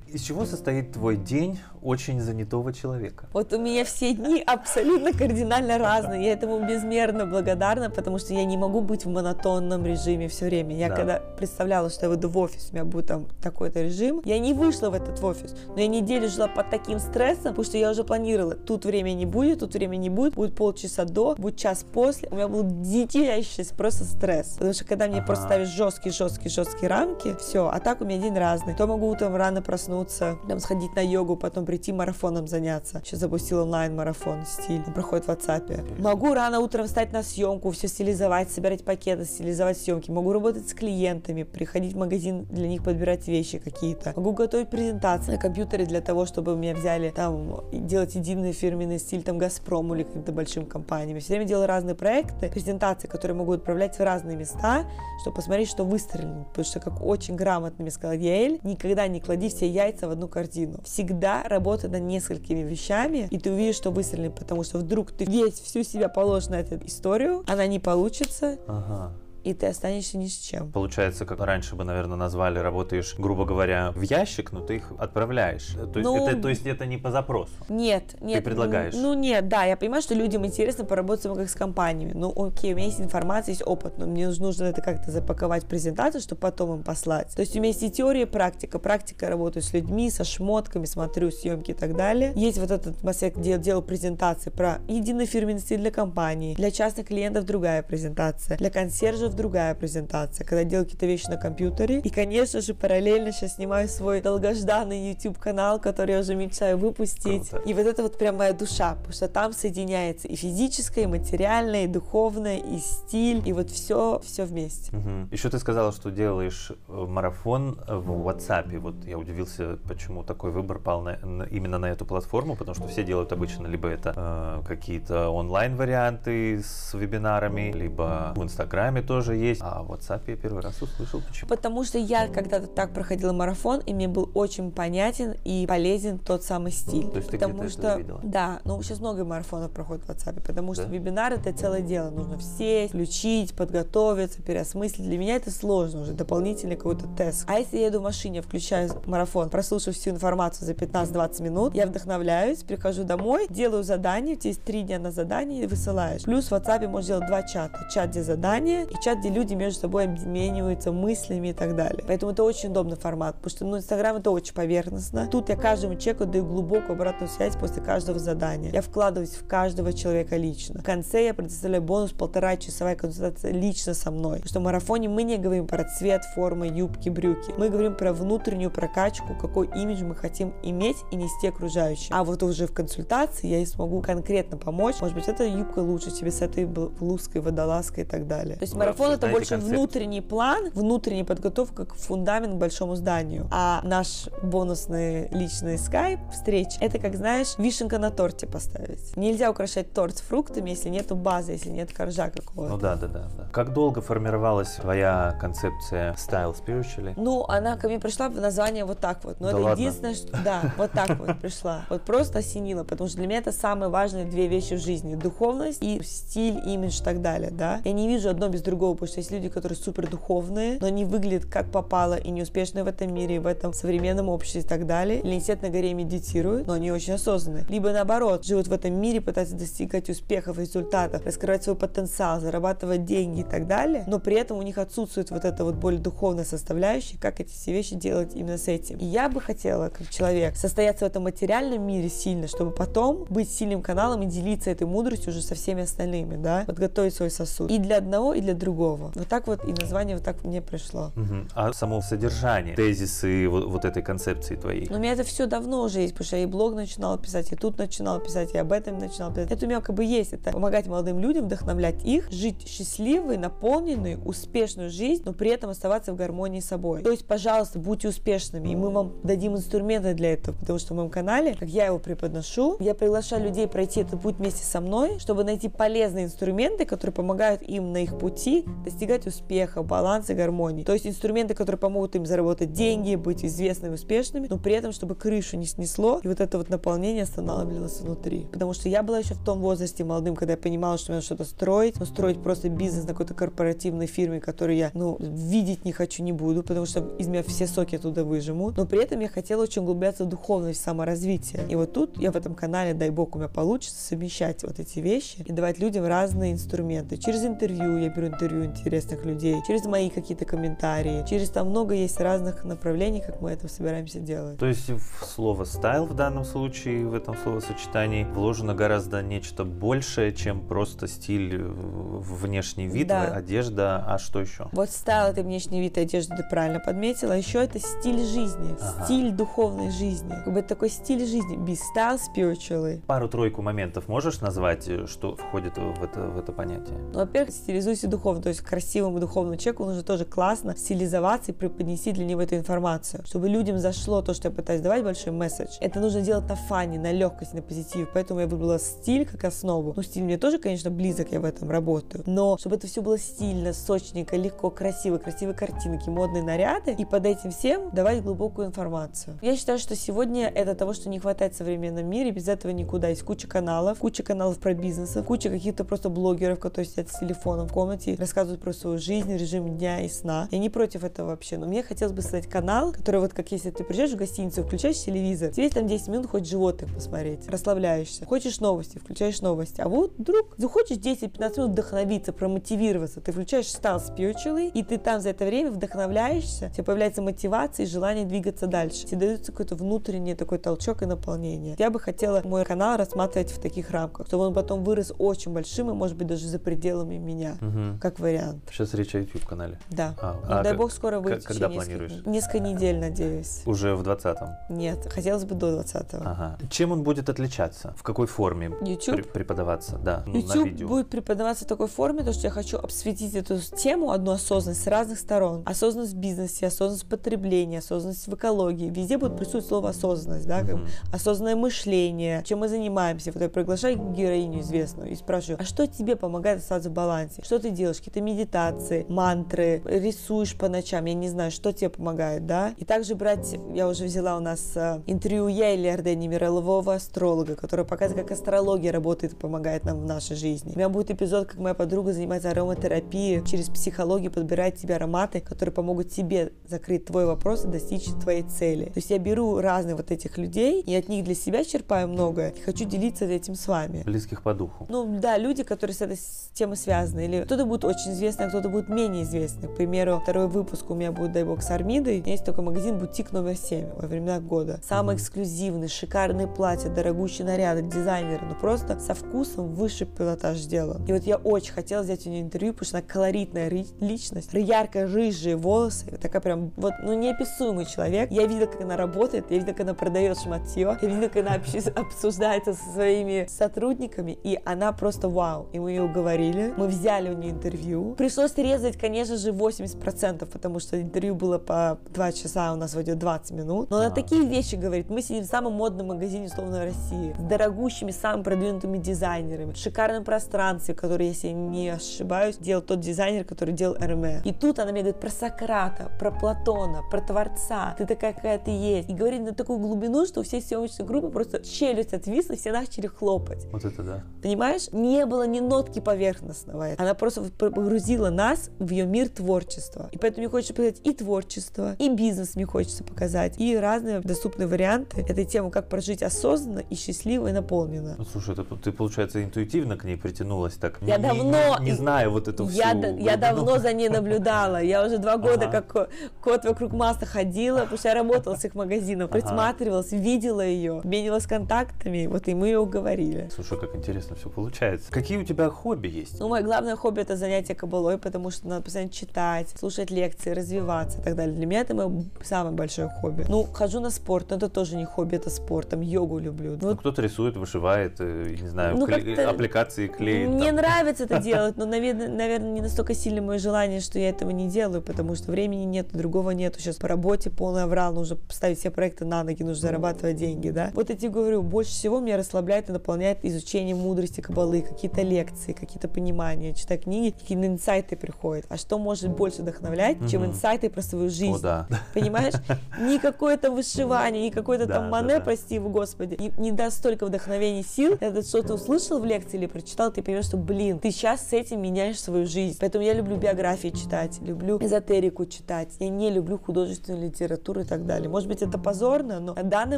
Из [LAUGHS] чего состоит твой день очень занятого человека? Вот у меня все дни абсолютно кардинально разные. Я этому безмерно благодарна, потому что я не могу быть в монотонном режиме все время. Я да. когда представляла, что я выйду в офис, у меня будет там такой-то режим, я не вышла в этот офис, но я неделю жила под таким стрессом, потому что я уже планировала, тут время не будет, тут время не будет, будет полчаса до, будет час после. У меня был дичайший просто стресс. Потому что когда мне ага. просто ставишь жесткие, жесткие, жесткие рамки, все, а так у меня день разный. То могу утром рано проснуться, там сходить на йогу, потом прийти марафоном заняться. Сейчас запустил онлайн-марафон стиль, он проходит в WhatsApp. Могу рано утром встать на съемку, все стилизовать, собирать пакеты, стилизовать съемки. Могу работать с клиентами, приходить в магазин, для них подбирать вещи какие-то. Могу готовить презентации на компьютере для того, чтобы меня взяли там делать единый фирменный стиль там Газпрому или каким-то большим компаниям. Все время делаю разные проекты, презентации, которые могу отправлять в разные места, чтобы посмотреть, что выстрелит. Потому что, как очень грамотно мне сказал Яэль, никогда не клади все яйца в одну корзину. Всегда работай над несколькими вещами, и ты увидишь, что выстрелит, потому что вдруг ты весь всю себя положишь на эту историю, она не получится. Ага и ты останешься ни с чем. Получается, как раньше бы, наверное, назвали, работаешь, грубо говоря, в ящик, но ты их отправляешь. То есть, ну, это, то есть это не по запросу? Нет, нет. Ты предлагаешь? Ну нет, да, я понимаю, что людям интересно поработать как с компаниями. Ну окей, у меня есть информация, есть опыт, но мне нужно это как-то запаковать в презентацию, чтобы потом им послать. То есть у меня есть и теория, и практика. Практика работаю с людьми, со шмотками, смотрю съемки и так далее. Есть вот этот аспект, где я делаю презентации про единый фирменный стиль для компании, для частных клиентов другая презентация, для консьержев другая презентация, когда делаю какие-то вещи на компьютере. И, конечно же, параллельно сейчас снимаю свой долгожданный YouTube канал, который я уже мечтаю выпустить. Круто. И вот это вот прям моя душа, потому что там соединяется и физическое, и материальное, и духовное, и стиль, и вот все, все вместе. Угу. Еще ты сказала, что делаешь э, марафон в WhatsApp. Вот я удивился, почему такой выбор пал на, на, именно на эту платформу, потому что все делают обычно либо это э, какие-то онлайн-варианты с вебинарами, либо в Инстаграме тоже тоже есть. А в WhatsApp я первый раз услышал. Почему? Потому что я когда-то так проходила марафон, и мне был очень понятен и полезен тот самый стиль. То есть потому ты что, видела? Да, ну сейчас много марафонов проходит в WhatsApp, потому да? что вебинар это целое дело. Нужно все включить, подготовиться, переосмыслить. Для меня это сложно уже, дополнительный какой-то тест. А если я еду в машине, включаю марафон, прослушав всю информацию за 15-20 минут, я вдохновляюсь, прихожу домой, делаю задание, у тебя есть три дня на задание и высылаешь. Плюс в WhatsApp можно сделать два чата. Чат, где задание, и чат, где люди между собой обмениваются мыслями и так далее. Поэтому это очень удобный формат, потому что ну, Инстаграм это очень поверхностно. Тут я каждому человеку даю глубокую обратную связь после каждого задания. Я вкладываюсь в каждого человека лично. В конце я предоставляю бонус полтора часовая консультация лично со мной. Потому что в марафоне мы не говорим про цвет, формы, юбки, брюки. Мы говорим про внутреннюю прокачку, какой имидж мы хотим иметь и нести окружающим. А вот уже в консультации я и смогу конкретно помочь. Может быть, эта юбка лучше тебе с этой блузкой, водолазкой и так далее. То есть марафон Марафон это больше концепт. внутренний план, внутренняя подготовка к фундамент к большому зданию. А наш бонусный личный скайп встреч, это, как знаешь, вишенка на торте поставить. Нельзя украшать торт фруктами, если нету базы, если нет коржа какого-то. Ну да, да, да, да. Как долго формировалась твоя концепция style spiritually? Ну, она ко мне пришла в название вот так вот. Но да это ладно? единственное, что... Да, вот так вот пришла. Вот просто осенила, потому что для меня это самые важные две вещи в жизни. Духовность и стиль, имидж и так далее, да. Я не вижу одно без другого, потому что есть люди, которые супер духовные, но они выглядят как попало и неуспешные в этом мире, в этом современном обществе и так далее. Или сидят на горе и медитируют, но они очень осознанные. Либо наоборот, живут в этом мире, пытаются достигать успехов, результатов, раскрывать свой потенциал, зарабатывать деньги и так далее, но при этом у них отсутствует вот эта вот более духовная составляющая, как эти все вещи делать именно с этим. И я бы хотела, как человек, состояться в этом материальном мире сильно, чтобы потом быть сильным каналом и делиться этой мудростью уже со всеми остальными, да, подготовить свой сосуд. И для одного, и для другого. Вот так вот и название вот так мне пришло. Угу. А само содержание, тезисы вот, вот этой концепции твоей? Ну, у меня это все давно уже есть, потому что я и блог начинала писать, и тут начинала писать, и об этом начинала писать. Это у меня как бы есть, это помогать молодым людям, вдохновлять их, жить счастливой, наполненной, успешную жизнь, но при этом оставаться в гармонии с собой. То есть, пожалуйста, будьте успешными, и мы вам дадим инструменты для этого, потому что в моем канале, как я его преподношу, я приглашаю людей пройти этот путь вместе со мной, чтобы найти полезные инструменты, которые помогают им на их пути достигать успеха, баланса, гармонии. То есть инструменты, которые помогут им заработать деньги, быть известными, успешными, но при этом, чтобы крышу не снесло, и вот это вот наполнение останавливалось внутри. Потому что я была еще в том возрасте молодым, когда я понимала, что мне надо что-то строить, но строить просто бизнес на какой-то корпоративной фирме, которую я, ну, видеть не хочу, не буду, потому что из меня все соки оттуда выжимут. Но при этом я хотела очень углубляться в духовность, саморазвитие. И вот тут я в этом канале, дай бог, у меня получится совмещать вот эти вещи и давать людям разные инструменты. Через интервью я беру интервью интересных людей, через мои какие-то комментарии, через там много есть разных направлений, как мы это собираемся делать. То есть в слово стайл в данном случае, в этом словосочетании, вложено гораздо нечто большее, чем просто стиль, э, внешний вид, да. одежда, а что еще? Вот стайл это внешний вид одежды, ты правильно подметила. Еще это стиль жизни, ага. стиль духовной жизни. Как бы такой стиль жизни, be style spiritually. Пару-тройку моментов можешь назвать, э, что входит в это, в это понятие? Ну, во-первых, стилизуйся духовно, то есть красивому духовному человеку нужно тоже классно стилизоваться и преподнести для него эту информацию, чтобы людям зашло то, что я пытаюсь давать большой месседж. Это нужно делать на фане, на легкости, на позитиве, поэтому я выбрала стиль как основу. Ну, стиль мне тоже, конечно, близок, я в этом работаю, но чтобы это все было стильно, сочненько, легко, красиво, красивые картинки, модные наряды, и под этим всем давать глубокую информацию. Я считаю, что сегодня это того, что не хватает в современном мире, без этого никуда. Есть куча каналов, куча каналов про бизнес, куча каких-то просто блогеров, которые сидят с телефоном в комнате и рассказывают про свою жизнь, режим дня и сна. Я не против этого вообще, но мне хотелось бы создать канал, который вот как если ты приезжаешь в гостиницу, включаешь телевизор, тебе там 10 минут хоть животных посмотреть, расслабляешься. Хочешь новости, включаешь новости. А вот вдруг захочешь 10-15 минут вдохновиться, промотивироваться, ты включаешь Style Spiritually, и ты там за это время вдохновляешься, у тебя появляется мотивация и желание двигаться дальше. Тебе дается какой-то внутренний такой толчок и наполнение. Я бы хотела мой канал рассматривать в таких рамках, чтобы он потом вырос очень большим и, может быть, даже за пределами меня, угу. как вариант. Сейчас речь о YouTube-канале. Да. А, ну, а, дай бог скоро выйдет. Когда планируешь? Несколько, несколько недель, надеюсь. Уже в 20-м? Нет, хотелось бы до 20-го. Ага. Чем он будет отличаться? В какой форме YouTube? преподаваться? Да, YouTube на видео. будет преподаваться в такой форме, то, что я хочу обсветить эту тему, одну осознанность с разных сторон. Осознанность в бизнесе, осознанность потребления, осознанность в экологии. Везде будет присутствовать слово осознанность, да, как mm-hmm. осознанное мышление, чем мы занимаемся. Вот я приглашаю героиню известную и спрашиваю, а что тебе помогает остаться в балансе? Что ты делаешь? Какие-то медитации, мантры, рисуешь по ночам, я не знаю, что тебе помогает, да? И также брать, я уже взяла у нас э, интервью Яйли Ардени, мирового астролога, который показывает, как астрология работает и помогает нам в нашей жизни. У меня будет эпизод, как моя подруга занимается ароматерапией, через психологию подбирает тебе ароматы, которые помогут тебе закрыть твой вопрос и достичь твоей цели. То есть я беру разных вот этих людей и от них для себя черпаю многое и хочу делиться этим с вами. Близких по духу. Ну да, люди, которые с этой темой связаны. Или кто-то будет очень известный, а кто-то будет менее известный. К примеру, второй выпуск у меня будет, дай бог, с Армидой. Есть такой магазин «Бутик номер 7» во времена года. Самый эксклюзивный, шикарные платья, дорогущие наряды, дизайнеры. Ну просто со вкусом высший пилотаж сделан. И вот я очень хотела взять у нее интервью, потому что она колоритная личность, яркая рыжие волосы, такая прям вот, ну неописуемый человек. Я видела, как она работает, я видела, как она продает шматье, я видела, как она [LAUGHS] обсуждается со своими сотрудниками, и она просто вау. И мы ее уговорили, мы взяли у нее интервью, интервью. Пришлось резать, конечно же, 80%, потому что интервью было по 2 часа, а у нас войдет 20 минут. Но а. на такие вещи говорит. Мы сидим в самом модном магазине, условно, России, с дорогущими, самыми продвинутыми дизайнерами, в шикарном пространстве, которое, если не ошибаюсь, делал тот дизайнер, который делал Эрме. И тут она мне говорит про Сократа, про Платона, про Творца. Ты такая, какая ты есть. И говорит на такую глубину, что все съемочной группы просто челюсть отвисла, все начали хлопать. Вот это да. Понимаешь? Не было ни нотки поверхностного. Она просто погрузила нас в ее мир творчества. И поэтому мне хочется показать и творчество, и бизнес мне хочется показать, и разные доступные варианты этой темы, как прожить осознанно и счастливо и наполненно. Ну, слушай, это, ты, получается, интуитивно к ней притянулась так. Я не, давно... Не, не, знаю вот эту я, всю... Да, я давно за ней наблюдала. Я уже два года ага. как кот вокруг масла ходила, потому что я работала с их магазином, присматривалась, видела ее, обменивалась контактами, вот и мы ее уговорили. Слушай, как интересно все получается. Какие у тебя хобби есть? Ну, мое главное хобби это занятие кабалой, потому что надо постоянно читать, слушать лекции, развиваться и так далее. Для меня это мое самое большое хобби. Ну, хожу на спорт, но это тоже не хобби, это спорт, там йогу люблю. Ну, вот. кто-то рисует, вышивает, э, не знаю, ну, кле- аппликации клеит. Мне там. нравится это [LAUGHS] делать, но, наверное, не настолько сильно мое желание, что я этого не делаю, потому что времени нет, другого нету. Сейчас по работе полный аврал, нужно ставить все проекты на ноги, нужно зарабатывать деньги, да. Вот эти говорю, больше всего меня расслабляет и наполняет изучение мудрости кабалы, какие-то лекции, какие-то понимания, читаю книги, какие-то инсайты приходят. А что может больше вдохновлять, чем инсайты про свою жизнь? О, да. Понимаешь? [LAUGHS] Не какое-то вышивание, не какой-то там мане, прости его, Господи, не, не даст столько вдохновения сил. Это что ты услышал в лекции или прочитал, ты поймешь, что, блин, ты сейчас с этим меняешь свою жизнь. Поэтому я люблю биографии читать, люблю эзотерику читать. Я не люблю художественную литературу и так далее. Может быть, это позорно, но на данный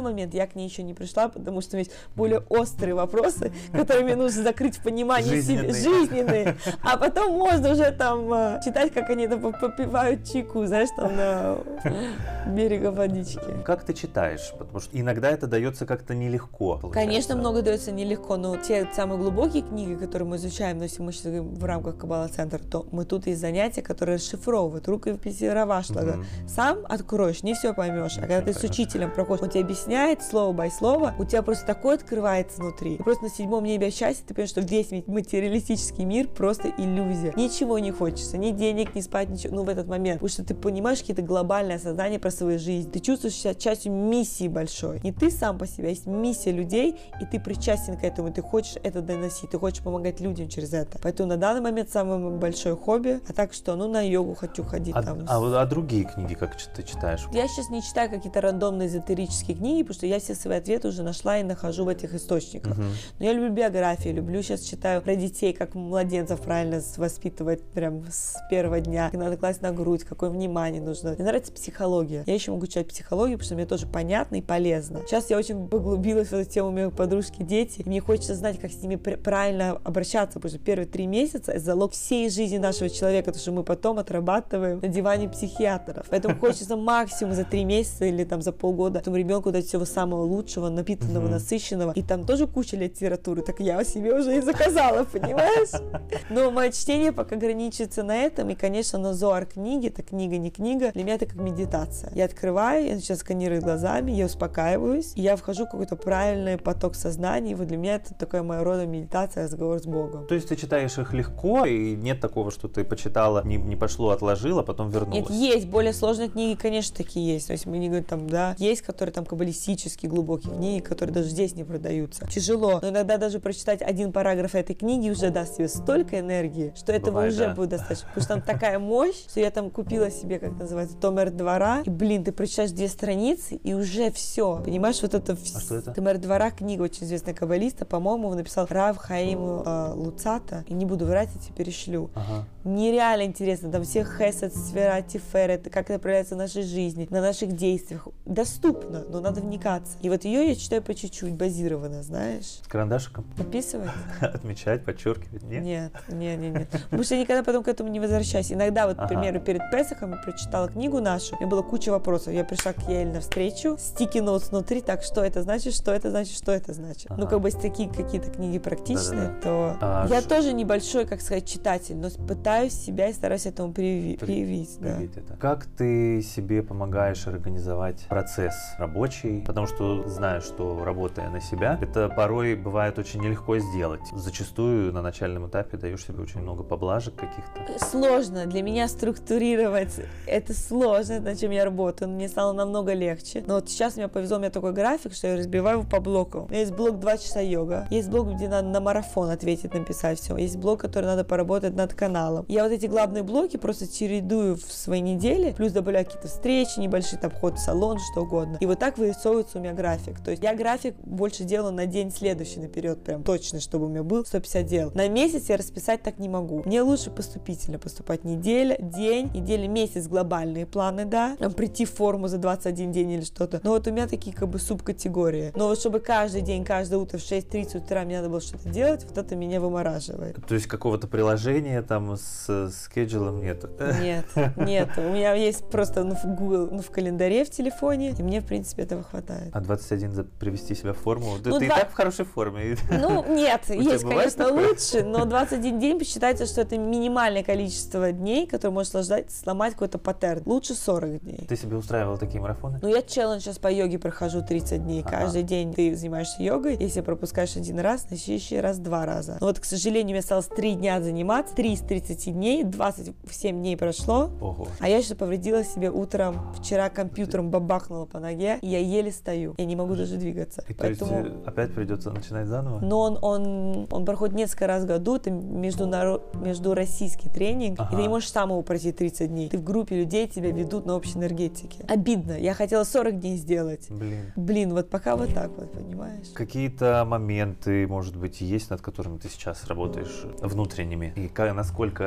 момент я к ней еще не пришла, потому что есть более острые вопросы, [LAUGHS] которые мне нужно закрыть в понимании себе жизненные. А потом можно уже там а, читать, как они там попивают чайку, знаешь, там на берега водички. Как ты читаешь? Потому что иногда это дается как-то нелегко. Получается. Конечно, много дается нелегко, но те самые глубокие книги, которые мы изучаем, но если мы сейчас в рамках Кабала Центра, то мы тут есть занятия, которые расшифровывают рукописи Равашлага. Угу. Сам откроешь, не все поймешь. А когда ты с учителем проходишь, он тебе объясняет слово by слово, у тебя просто такое открывается внутри. И просто на седьмом небе счастья ты понимаешь, что весь материалистический мир просто иллюзия. Ничего не хочется, ни денег, ни спать, ничего, ну в этот момент. Потому что ты понимаешь какие-то глобальные осознания про свою жизнь. Ты чувствуешь себя частью миссии большой. Не ты сам по себе, а есть миссия людей, и ты причастен к этому, ты хочешь это доносить, ты хочешь помогать людям через это. Поэтому на данный момент самое большое хобби, а так что, ну на йогу хочу ходить а, там. А, а другие книги как ты читаешь? Я сейчас не читаю какие-то рандомные эзотерические книги, потому что я все свои ответы уже нашла и нахожу в этих источниках. Угу. Но я люблю биографии, люблю сейчас читаю про детей, как младенцев правильно воспитывать прям с первого дня, как надо класть на грудь, какое внимание нужно. Мне нравится психология. Я еще могу читать психологию, потому что мне тоже понятно и полезно. Сейчас я очень поглубилась в эту тему у меня подружки дети, и мне хочется знать, как с ними правильно обращаться, потому что первые три месяца это залог всей жизни нашего человека, то, что мы потом отрабатываем на диване психиатров. Поэтому [LAUGHS] хочется максимум за три месяца или там за полгода этому ребенку дать всего самого лучшего, напитанного, mm-hmm. насыщенного. И там тоже куча литературы, так я себе уже и заказала, понимаешь? [LAUGHS] Но мое чтение пока ограничивается на этом, и, конечно, на Зоар книги, это книга, не книга, для меня это как медитация. Я открываю, я начинаю сканировать глазами, я успокаиваюсь, и я вхожу в какой-то правильный поток сознания, и вот для меня это такая моя рода медитация, разговор с Богом. То есть ты читаешь их легко, и нет такого, что ты почитала, не, не пошло, отложила, потом вернулась? Нет, есть, более сложные книги, конечно, такие есть. То есть мы не говорим там, да, есть, которые там каббалистические, глубокие книги, которые даже здесь не продаются. Тяжело, но иногда даже прочитать один параграф этой книги уже даст тебе столько энергии, что этого Бывает, уже да. будет достаточно. Потому что там такая мощь, что я там купила себе, как называется, Томер двора, и, блин, ты прочитаешь две страницы, и уже все. Понимаешь, вот это... А что это? Томер двора книга очень известная каббалиста, по-моему, написал Рав Хаиму э, Луцата, и не буду врать, я тебе перешлю. Ага. Нереально интересно, там все хесед, сфера, тиферет, как это проявляется в нашей жизни, на наших действиях. Доступно, но надо вникаться. И вот ее я читаю по чуть-чуть, базированно, знаешь. С карандашиком? Подписывать? [LAUGHS] Отмечать, подчеркивать, нет? Нет, нет, нет, нет. Потому что я никогда потом к этому не возвращаюсь. Иногда, вот, к примеру, перед Песохом я прочитала книгу нашу, у меня было куча вопросов. Я пришла к Еле на встречу, стики ноутс внутри, так, что это значит, что это значит, что это значит. Ага. Ну, как бы, если такие какие-то книги практичные, Да-да-да. то а я ш... тоже небольшой, как сказать, читатель, но пытаюсь пытаюсь себя и стараюсь этому привить. привить, да. это. Как ты себе помогаешь организовать процесс рабочий? Потому что знаю, что работая на себя, это порой бывает очень нелегко сделать. Зачастую на начальном этапе даешь себе очень много поблажек каких-то. Сложно. Для меня структурировать это сложно, над чем я работаю. Мне стало намного легче. Но вот сейчас мне повезло, у меня такой график, что я разбиваю его по блокам. У меня есть блок 2 часа йога, есть блок, где надо на марафон ответить, написать все, есть блок, который надо поработать над каналом. Я вот эти главные блоки просто чередую в своей неделе, плюс добавляю какие-то встречи, небольшие там ход в салон, что угодно. И вот так вырисовывается у меня график. То есть я график больше делаю на день следующий наперед, прям точно, чтобы у меня был 150 дел. На месяц я расписать так не могу. Мне лучше поступительно поступать неделя, день, неделя, месяц глобальные планы, да, там, прийти в форму за 21 день или что-то. Но вот у меня такие как бы субкатегории. Но вот чтобы каждый день, каждое утро в 6.30 утра мне надо было что-то делать, вот это меня вымораживает. То есть какого-то приложения там с скеджулом нет? Нет, нет. У меня есть просто ну, в Google, ну, в календаре в телефоне, и мне, в принципе, этого хватает. А 21 за привести себя в форму? Ну, ты 2... и так в хорошей форме. Ну, нет, есть, конечно, лучше, но 21 день считается, что это минимальное количество дней, которое может сломать, сломать какой-то паттерн. Лучше 40 дней. Ты себе устраивал такие марафоны? Ну, я челлендж сейчас по йоге прохожу 30 дней. Ага. Каждый день ты занимаешься йогой. Если пропускаешь один раз, на следующий раз два раза. Но вот, к сожалению, мне осталось 3 дня заниматься. 3 из 30 дней, 27 дней прошло. Ого. А я еще повредила себе утром, вчера компьютером бабахнула по ноге, и я еле стою. Я не могу даже двигаться. И Поэтому... то есть опять придется начинать заново? Но он, он, он проходит несколько раз в году. Это международ... междуроссийский тренинг. Ага. И ты не можешь сам его пройти 30 дней. Ты в группе людей, тебя ведут на общей энергетике. Обидно. Я хотела 40 дней сделать. Блин. Блин, вот пока вот так вот, понимаешь? Какие-то моменты, может быть, есть, над которыми ты сейчас работаешь внутренними? И как,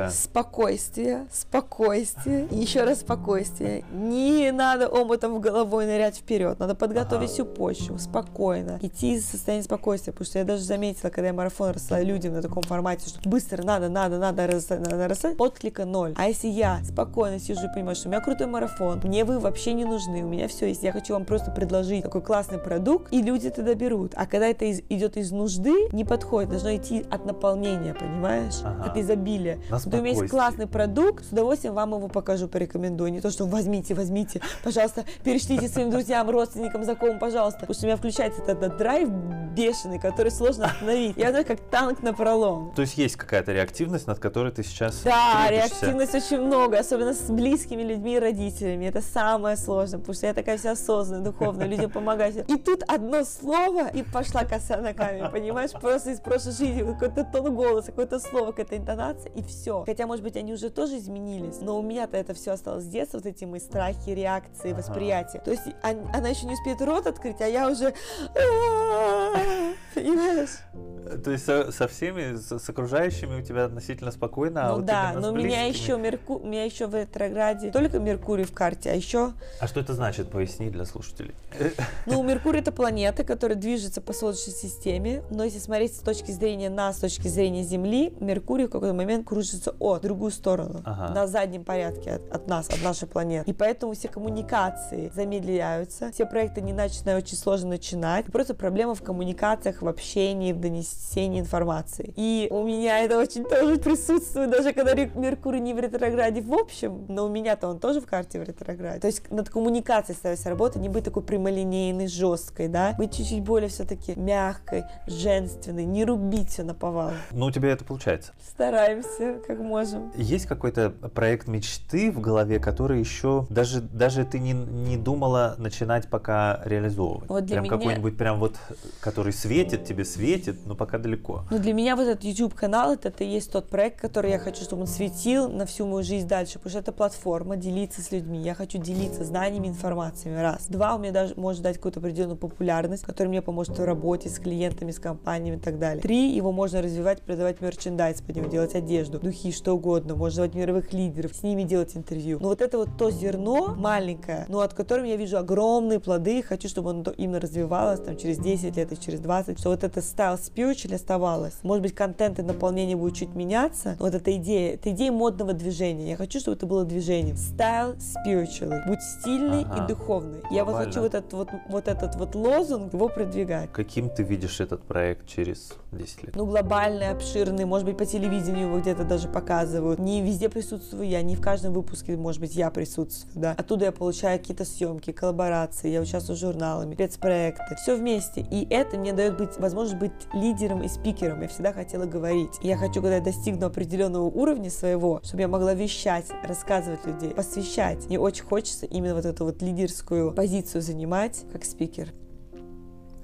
насколько... Спокойствие, спокойствие, еще раз спокойствие. Не надо омутом в головой нырять вперед. Надо подготовить ага. всю почву, спокойно. Идти из состояния спокойствия. Потому что я даже заметила, когда я марафон рассылаю людям на таком формате, что быстро надо, надо, надо рассылать, надо рассылать, отклика ноль. А если я спокойно сижу и понимаю, что у меня крутой марафон, мне вы вообще не нужны, у меня все есть, я хочу вам просто предложить такой классный продукт, и люди это берут. А когда это из, идет из нужды, не подходит, должно идти от наполнения, понимаешь? Ага. От изобилия. Вот у меня есть классный продукт, с удовольствием вам его покажу, порекомендую. Не то, что возьмите, возьмите, пожалуйста, перешлите своим друзьям, родственникам, знакомым, пожалуйста. Потому что у меня включается этот, драйв бешеный, который сложно остановить. Я знаю, как танк на пролом. То есть есть какая-то реактивность, над которой ты сейчас Да, реактивность очень много, особенно с близкими людьми и родителями. Это самое сложное, потому что я такая вся осознанная, духовная, людям помогаю. И тут одно слово, и пошла коса на камень, понимаешь? Просто из прошлой жизни какой-то тон голоса, какое-то слово, какая-то интонация, и все. Хотя, может быть, они уже тоже изменились, но у меня-то это все осталось с детства, вот эти мои страхи, реакции, восприятия. То есть она еще не успеет рот открыть, а я уже... [LAUGHS] Понимаешь? То есть со, со всеми, с, с окружающими у тебя относительно спокойно, а ну вот да, но у меня еще Мерку... у меня еще в ретрограде только Меркурий в карте, а еще... А что это значит? Поясни для слушателей. [LAUGHS] Ну, Меркурий это планета, которая движется по Солнечной системе, но если смотреть с точки зрения нас, с точки зрения Земли, Меркурий в какой-то момент кружится от, в другую сторону, ага. на заднем порядке от, от нас, от нашей планеты. И поэтому все коммуникации замедляются, все проекты не начинают очень сложно начинать. Просто проблема в коммуникациях, в общении, в донесении информации. И у меня это очень тоже присутствует, даже когда Меркурий не в ретрограде в общем, но у меня-то он тоже в карте в ретрограде. То есть над коммуникацией стараюсь работать, не быть такой прямолинейной, жесткой, да, быть чуть-чуть более все-таки мягкой, женственной, не рубить все на повал. Ну, у тебя это получается. Стараемся, как можем. Есть какой-то проект мечты в голове, который еще даже, даже ты не, не думала начинать пока реализовывать? Вот для прям меня... какой-нибудь прям вот, который светит, тебе светит, но пока далеко. Ну, для меня вот этот YouTube-канал, это, это и есть тот проект, который я хочу, чтобы он светил на всю мою жизнь дальше, потому что это платформа, делиться с людьми. Я хочу делиться знаниями, информациями, раз. Два, у меня даже может дать какую-то определенную популярность, которая мне поможет в работе с клиентами, с компаниями и так далее. Три, его можно развивать, продавать мерчендайз под него, делать одежду, духи, что угодно, можно звать мировых лидеров, с ними делать интервью. Но вот это вот то зерно маленькое, но от которого я вижу огромные плоды, хочу, чтобы оно именно развивалось там через 10 лет и через 20, что вот это style spiritual оставалось. Может быть, контент и наполнение будет чуть меняться, но вот эта идея, это идея модного движения. Я хочу, чтобы это было движением. Style spiritually. Будь стильный ага. и духовный. Я вот хочу вот этот вот, вот этот вот лозунг его продвигать. Каким ты видишь этот проект через 10 лет? Ну, глобальный, обширный, может быть, по телевидению его где-то даже показывают. Не везде присутствую я, не в каждом выпуске, может быть, я присутствую, да. Оттуда я получаю какие-то съемки, коллаборации, я участвую в журналами, спецпроекты. Все вместе. И это мне дает быть, возможность быть лидером и спикером. Я всегда хотела говорить. Я хочу, когда я достигну определенного уровня своего, чтобы я могла вещать, рассказывать людей, посвящать. Мне очень хочется именно вот эту вот лидерскую позицию занимать как спикер.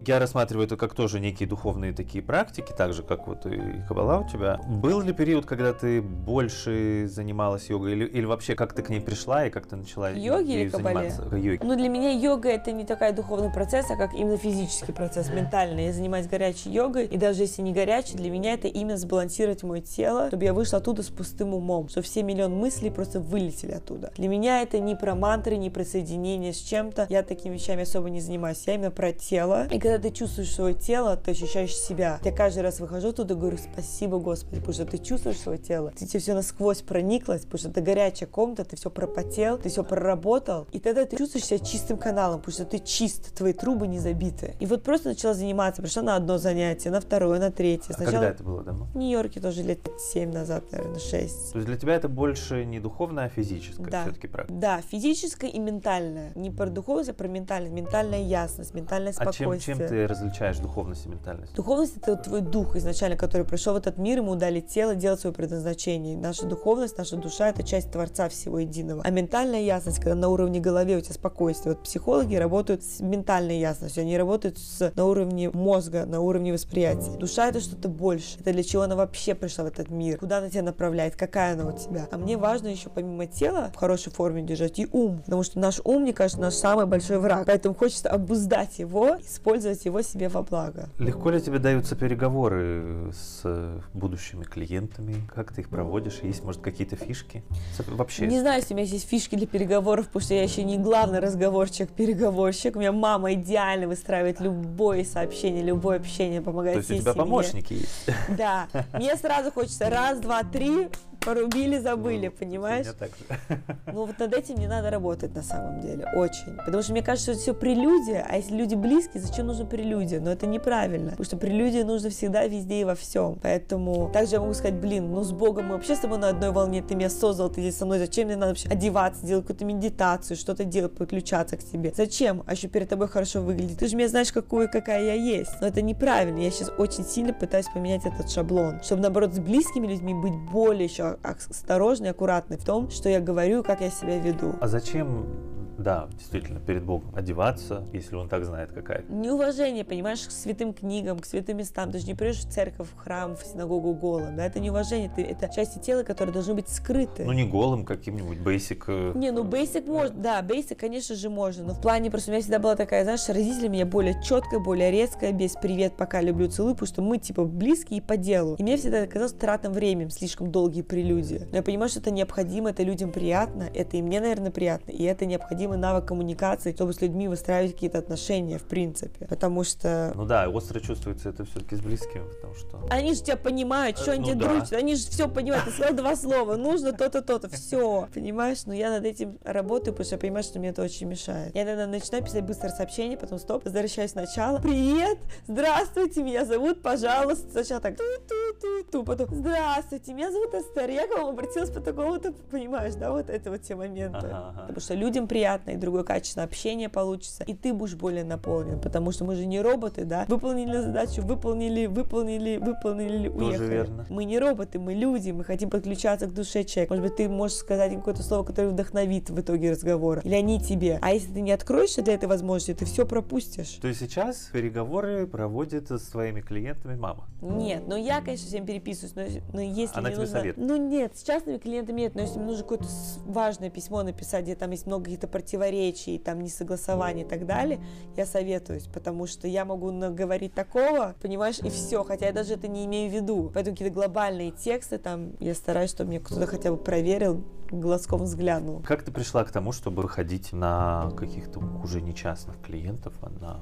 Я рассматриваю это как тоже некие духовные такие практики, так же, как вот и кабала у тебя. Был ли период, когда ты больше занималась йогой, или, или вообще как ты к ней пришла и как ты начала Йоги или кабале? Йоги. Ну, для меня йога это не такая духовный процесс, а как именно физический процесс, ментальный. Я занимаюсь горячей йогой, и даже если не горячей, для меня это именно сбалансировать мое тело, чтобы я вышла оттуда с пустым умом, чтобы все миллион мыслей просто вылетели оттуда. Для меня это не про мантры, не про соединение с чем-то. Я такими вещами особо не занимаюсь. Я именно про тело. И когда ты чувствуешь свое тело, ты ощущаешь себя. Я каждый раз выхожу туда и говорю спасибо, Господи, потому что ты чувствуешь свое тело. Ты тебе все насквозь прониклось, потому что это горячая комната, ты все пропотел, ты все проработал. И тогда ты чувствуешь себя чистым каналом, потому что ты чист, твои трубы не забиты. И вот просто начала заниматься, пришла на одно занятие, на второе, на третье. Сначала... А когда это было дома? В Нью-Йорке тоже лет 7 назад, наверное, 6. То есть для тебя это больше не духовное, а физическое да. все-таки практика? Да, физическое и ментальное. Не про духовность, а про ментальность. Ментальная ясность, ментальное спокойствие. А чем, чем ты различаешь духовность и ментальность? Духовность это твой дух изначально, который пришел в этот мир, ему дали тело делать свое предназначение. Наша духовность, наша душа это часть Творца всего единого. А ментальная ясность, когда на уровне головы у тебя спокойствие. Вот психологи работают с ментальной ясностью, они работают с, на уровне мозга, на уровне восприятия. Душа это что-то больше. Это для чего она вообще пришла в этот мир? Куда она тебя направляет? Какая она у тебя? А мне важно еще помимо тела в хорошей форме держать и ум. Потому что наш ум, мне кажется, наш самый большой враг. Поэтому хочется обуздать его, использовать его себе во благо. Легко ли тебе даются переговоры с будущими клиентами? Как ты их проводишь? Есть, может, какие-то фишки? Вообще. Не знаю, если у меня есть фишки для переговоров, потому что я еще не главный разговорчик-переговорщик. У меня мама идеально выстраивает любое сообщение, любое общение, помогает То есть у тебя семье. помощники есть? Да. Мне сразу хочется раз, два, три, порубили, забыли, ну, понимаешь? Так же. [LAUGHS] Ну вот над этим не надо работать на самом деле, очень. Потому что мне кажется, что это все прелюдия, а если люди близкие, зачем нужна прелюдия? Но это неправильно, потому что прелюдия нужно всегда, везде и во всем. Поэтому также я могу сказать, блин, ну с Богом мы вообще с тобой на одной волне, ты меня создал, ты здесь со мной, зачем мне надо вообще одеваться, делать какую-то медитацию, что-то делать, подключаться к тебе? Зачем? А еще перед тобой хорошо выглядит. Ты же меня знаешь, какую, какая я есть. Но это неправильно. Я сейчас очень сильно пытаюсь поменять этот шаблон, чтобы наоборот с близкими людьми быть более еще осторожный, аккуратный в том, что я говорю, как я себя веду. А зачем да, действительно, перед Богом одеваться, если он так знает, какая Неуважение, понимаешь, к святым книгам, к святым местам. Ты же не придешь в церковь, в храм, в синагогу голым, да, это неуважение, ты, это части тела, которые должны быть скрыты. Ну, не голым, каким-нибудь basic. Э, не, ну, basic можно, да, basic, конечно же, можно, но в плане, просто у меня всегда была такая, знаешь, родители меня более четкая, более резкая, без привет, пока, люблю, целую, потому что мы, типа, близкие и по делу. И мне всегда казалось тратным временем, слишком долгие прелюдии. Но я понимаю, что это необходимо, это людям приятно, это и мне, наверное, приятно, и это необходимо необходимый навык коммуникации, чтобы с людьми выстраивать какие-то отношения, в принципе. Потому что... Ну да, остро чувствуется это все-таки с близкими, потому что... Они же тебя понимают, что они ну, тебе да. дружат, они же все понимают. Ты сказал два слова, нужно то-то, то-то, все. Понимаешь? Но я над этим работаю, потому что я понимаю, что мне это очень мешает. Я иногда начинаю писать быстрое сообщение, потом стоп, возвращаюсь сначала. Привет, здравствуйте, меня зовут, пожалуйста. Сначала так ту-ту-ту-ту, потом здравствуйте, меня зовут Эстер, я к вам обратилась по такому-то, понимаешь, да, вот это вот те моменты. Ага, ага. Потому что людям приятно приятно, и другое качество общения получится, и ты будешь более наполнен, потому что мы же не роботы, да? Выполнили задачу, выполнили, выполнили, выполнили, уехали. Тоже верно. Мы не роботы, мы люди, мы хотим подключаться к душе человека. Может быть, ты можешь сказать какое-то слово, которое вдохновит в итоге разговора, или они тебе. А если ты не откроешься для этой возможности, ты все пропустишь. То есть сейчас переговоры проводит с твоими клиентами мама? Нет, но я, конечно, всем переписываюсь, но, но если Она мне тебе нужно... совет? Ну нет, с частными клиентами нет, но если мне нужно какое-то важное письмо написать, где там есть много каких-то противоречий, там несогласований и так далее, я советуюсь, потому что я могу наговорить такого, понимаешь, и все, хотя я даже это не имею в виду. Поэтому какие-то глобальные тексты там, я стараюсь, чтобы мне кто-то хотя бы проверил, глазком взглянул. Как ты пришла к тому, чтобы выходить на каких-то уже не частных клиентов, а на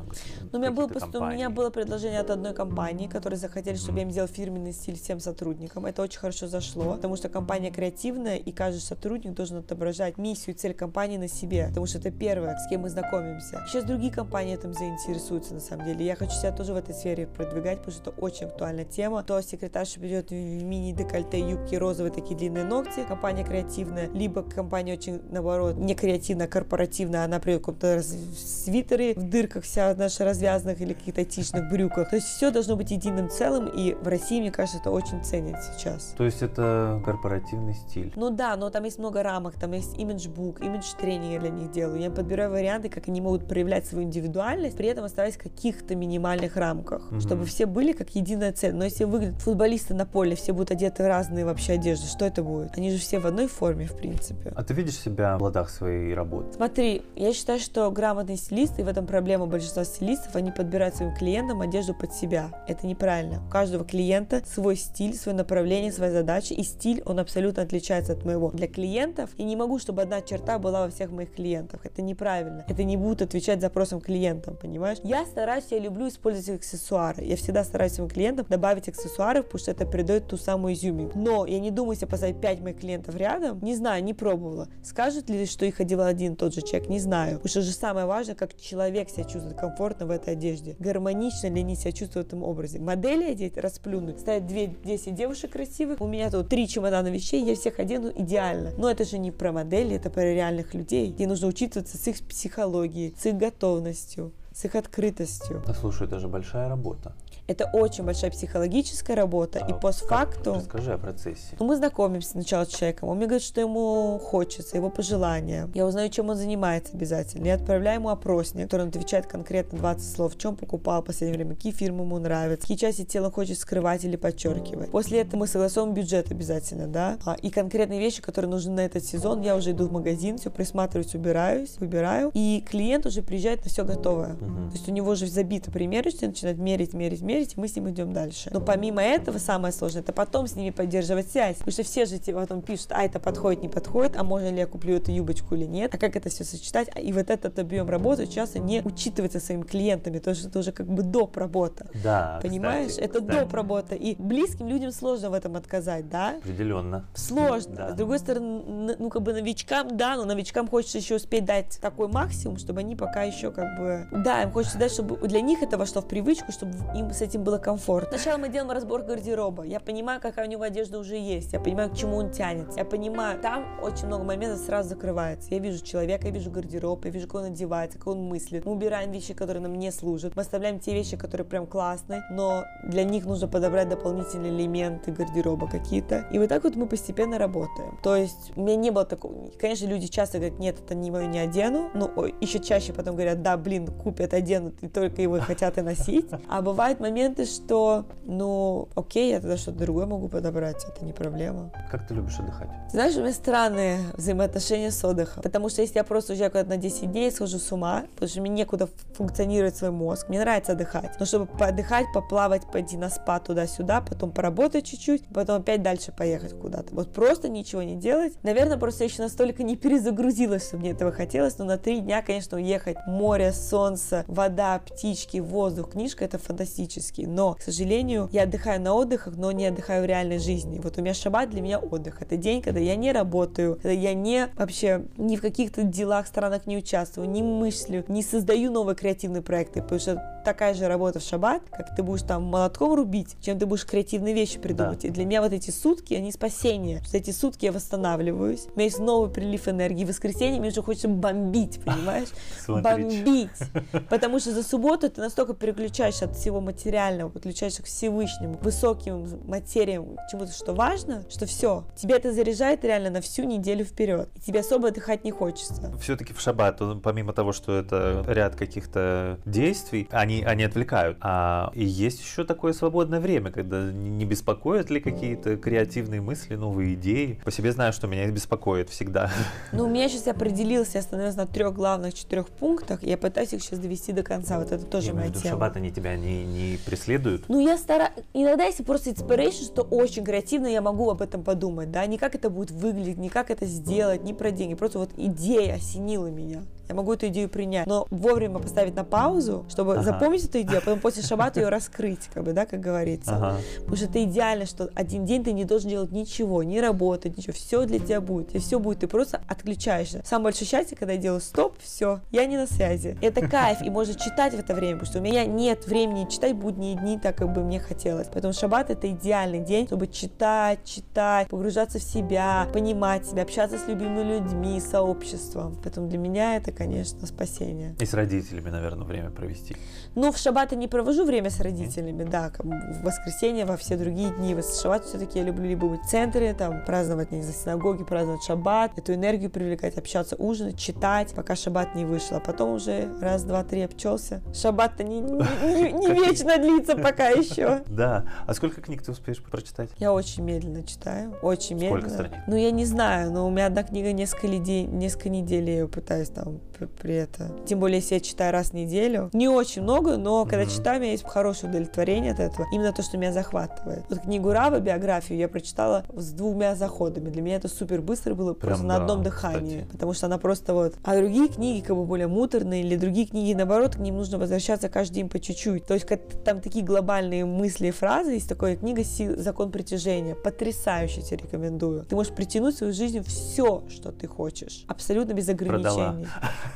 ну, у меня, было, просто, у меня было предложение от одной компании, которые захотели, чтобы mm-hmm. я им сделал фирменный стиль всем сотрудникам. Это очень хорошо зашло, потому что компания креативная, и каждый сотрудник должен отображать миссию и цель компании на себе, потому что это первое, с кем мы знакомимся. Сейчас другие компании этим заинтересуются, на самом деле. Я хочу себя тоже в этой сфере продвигать, потому что это очень актуальная тема. То секретарша придет в мини-декольте, юбки розовые, такие длинные ногти, компания креативная, либо компания очень, наоборот, не креативная, корпоративная, она в каком-то свитере в дырках вся наша развязанных или каких-то тичных брюках. То есть все должно быть единым целым, и в России, мне кажется, это очень ценят сейчас. То есть это корпоративный стиль? Ну да, но там есть много рамок, там есть имидж-бук, имидж-тренинг я для них делаю. Я подбираю варианты, как они могут проявлять свою индивидуальность, при этом оставаясь в каких-то минимальных рамках, угу. чтобы все были как единая цель. Но если выглядят футболисты на поле, все будут одеты в разные вообще одежды, что это будет? Они же все в одной форме, в принципе. А ты видишь себя в ладах своей работы? Смотри, я считаю, что грамотный стилист, и в этом проблема большинства стилистов, они подбирают своим клиентам одежду под себя. Это неправильно. У каждого клиента свой стиль, свое направление, свои задачи, и стиль, он абсолютно отличается от моего. Для клиентов я не могу, чтобы одна черта была во всех моих клиентах. Это неправильно. Это не будет отвечать запросам клиентам, понимаешь? Я стараюсь, я люблю использовать аксессуары. Я всегда стараюсь своим клиентам добавить аксессуаров, потому что это придает ту самую изюминку. Но я не думаю себе поставить 5 моих клиентов рядом. Не знаю, не пробовала. Скажут ли, что их одевал один тот же человек? Не знаю. Потому что же самое важное, как человек себя чувствует комфортно в этой одежде. Гармонично ли они себя чувствуют в этом образе. Модели одеть, расплюнуть, ставить 2-10 девушек красивых. У меня тут три чемодана вещей, я всех одену идеально. Но это же не про модели, это про реальных людей. И нужно учитываться с их психологией, с их готовностью, с их открытостью. Да слушай, это же большая работа. Это очень большая психологическая работа, а и постфактум... Расскажи о процессе. Ну, мы знакомимся сначала с человеком, он мне говорит, что ему хочется, его пожелания. Я узнаю, чем он занимается обязательно. Я отправляю ему опросник, который он отвечает конкретно 20 слов, в чем покупал в последнее время, какие фирмы ему нравятся, какие части тела хочет скрывать или подчеркивать. После этого мы согласуем бюджет обязательно, да, а, и конкретные вещи, которые нужны на этот сезон, я уже иду в магазин, все присматриваюсь, убираюсь, выбираю, и клиент уже приезжает на все готовое. Угу. То есть у него уже забито примерочная, начинает мерить, мерить, мерить, мерить, мы с ним идем дальше. Но помимо этого, самое сложное, это потом с ними поддерживать связь. Потому что все же тебе потом пишут, а это подходит, не подходит, а можно ли я куплю эту юбочку или нет, а как это все сочетать. И вот этот объем работы часто не учитывается своими клиентами, то что это уже как бы доп. работа. Да, Понимаешь? Кстати, это кстати. доп. работа. И близким людям сложно в этом отказать, да? Определенно. Сложно. Да. С другой стороны, ну как бы новичкам, да, но новичкам хочется еще успеть дать такой максимум, чтобы они пока еще как бы... Да, им хочется дать, чтобы для них это вошло в привычку, чтобы им с этим было комфортно. Сначала мы делаем разбор гардероба. Я понимаю, какая у него одежда уже есть. Я понимаю, к чему он тянется. Я понимаю, там очень много моментов сразу закрывается. Я вижу человека, я вижу гардероб, я вижу, как он одевается, как он мыслит. Мы убираем вещи, которые нам не служат. Мы оставляем те вещи, которые прям классные, но для них нужно подобрать дополнительные элементы гардероба какие-то. И вот так вот мы постепенно работаем. То есть у меня не было такого. Конечно, люди часто говорят, нет, это не мое, не одену. Но еще чаще потом говорят, да, блин, купят, оденут, и только его хотят и носить. А бывают моменты, что, ну, окей, я тогда что-то другое могу подобрать, это не проблема. Как ты любишь отдыхать? Знаешь, у меня странные взаимоотношения с отдыхом. Потому что если я просто уезжаю куда-то на 10 дней, схожу с ума, потому что мне некуда функционирует свой мозг. Мне нравится отдыхать. Но чтобы поотдыхать, поплавать, пойти на спа туда-сюда, потом поработать чуть-чуть, потом опять дальше поехать куда-то. Вот просто ничего не делать. Наверное, просто я еще настолько не перезагрузилась, что мне этого хотелось. Но на три дня, конечно, уехать. Море, солнце, вода, птички, воздух, книжка, это фантастически. Но, к сожалению, я отдыхаю на отдыхах, но не отдыхаю в реальной жизни. Вот у меня шаббат для меня отдых. Это день, когда я не работаю, когда я не вообще ни в каких-то делах, странах не участвую, не мыслю, не создаю новые креативные проекты, потому что такая же работа в шаббат, как ты будешь там молотком рубить, чем ты будешь креативные вещи придумать. Да. И для меня вот эти сутки, они спасение. За эти сутки я восстанавливаюсь, у меня есть новый прилив энергии. В воскресенье мне уже хочется бомбить, [LAUGHS] понимаешь? Бомбить. [LAUGHS] Потому что за субботу ты настолько переключаешься от всего материального, подключаешься к Всевышнему, высоким материям, чему-то, что важно, что все, тебя это заряжает реально на всю неделю вперед. И тебе особо отдыхать не хочется. Все-таки в шаббат, помимо того, что это ряд каких-то действий, они они, они отвлекают. А есть еще такое свободное время, когда не беспокоят ли какие-то креативные мысли, новые идеи. По себе знаю, что меня беспокоит всегда. [LAUGHS] Ну, у меня сейчас оопределился, я остановилась на трех главных четырех пунктах, я пытаюсь их сейчас довести до конца. Вот это тоже я моя тема. шаббат они тебя не, не преследуют? Ну, я стараюсь... Иногда, если просто inspiration, что очень креативно, я могу об этом подумать, да, не как это будет выглядеть, не как это сделать, не про деньги, просто вот идея осенила меня я могу эту идею принять, но вовремя поставить на паузу, чтобы ага. запомнить эту идею, а потом после шаббата ее раскрыть, как бы, да, как говорится. Ага. Потому что это идеально, что один день ты не должен делать ничего, не работать, ничего, все для тебя будет, и все будет, ты просто отключаешься. Самое большое счастье, когда я делаю стоп, все, я не на связи. Это кайф, и можно читать в это время, потому что у меня нет времени читать будние дни, так как бы мне хотелось. Поэтому шаббат это идеальный день, чтобы читать, читать, погружаться в себя, понимать себя, общаться с любимыми людьми, сообществом. Поэтому для меня это конечно, спасение. И с родителями, наверное, время провести. Ну, в шаббат я не провожу время с родителями, да, как в воскресенье, во все другие дни. В шаббат все-таки я люблю либо быть в центре, там, праздновать, не знаю, синагоги, праздновать шаббат, эту энергию привлекать, общаться, ужинать, читать, пока шаббат не вышел. А потом уже раз, два, три обчелся. Шаббат-то не, не, [LAUGHS] не, вечно длится пока еще. [LAUGHS] Да. А сколько книг ты успеешь прочитать? Я очень медленно читаю, очень медленно. Сколько страниц? Ну, я не знаю, но у меня одна книга несколько, людей, несколько недель, я ее пытаюсь там при это. Тем более, если я читаю раз в неделю. Не очень много, но когда mm-hmm. читаю, у меня есть хорошее удовлетворение от этого. Именно то, что меня захватывает. Вот книгу Рава, биографию, я прочитала с двумя заходами. Для меня это супер быстро было, Прям просто да, на одном дыхании. Кстати. Потому что она просто вот... А другие книги как бы более муторные, или другие книги, наоборот, к ним нужно возвращаться каждый день по чуть-чуть. То есть там такие глобальные мысли и фразы. Есть такая книга «Закон притяжения». Потрясающе тебе рекомендую. Ты можешь притянуть в свою жизнь все, что ты хочешь. Абсолютно без ограничений.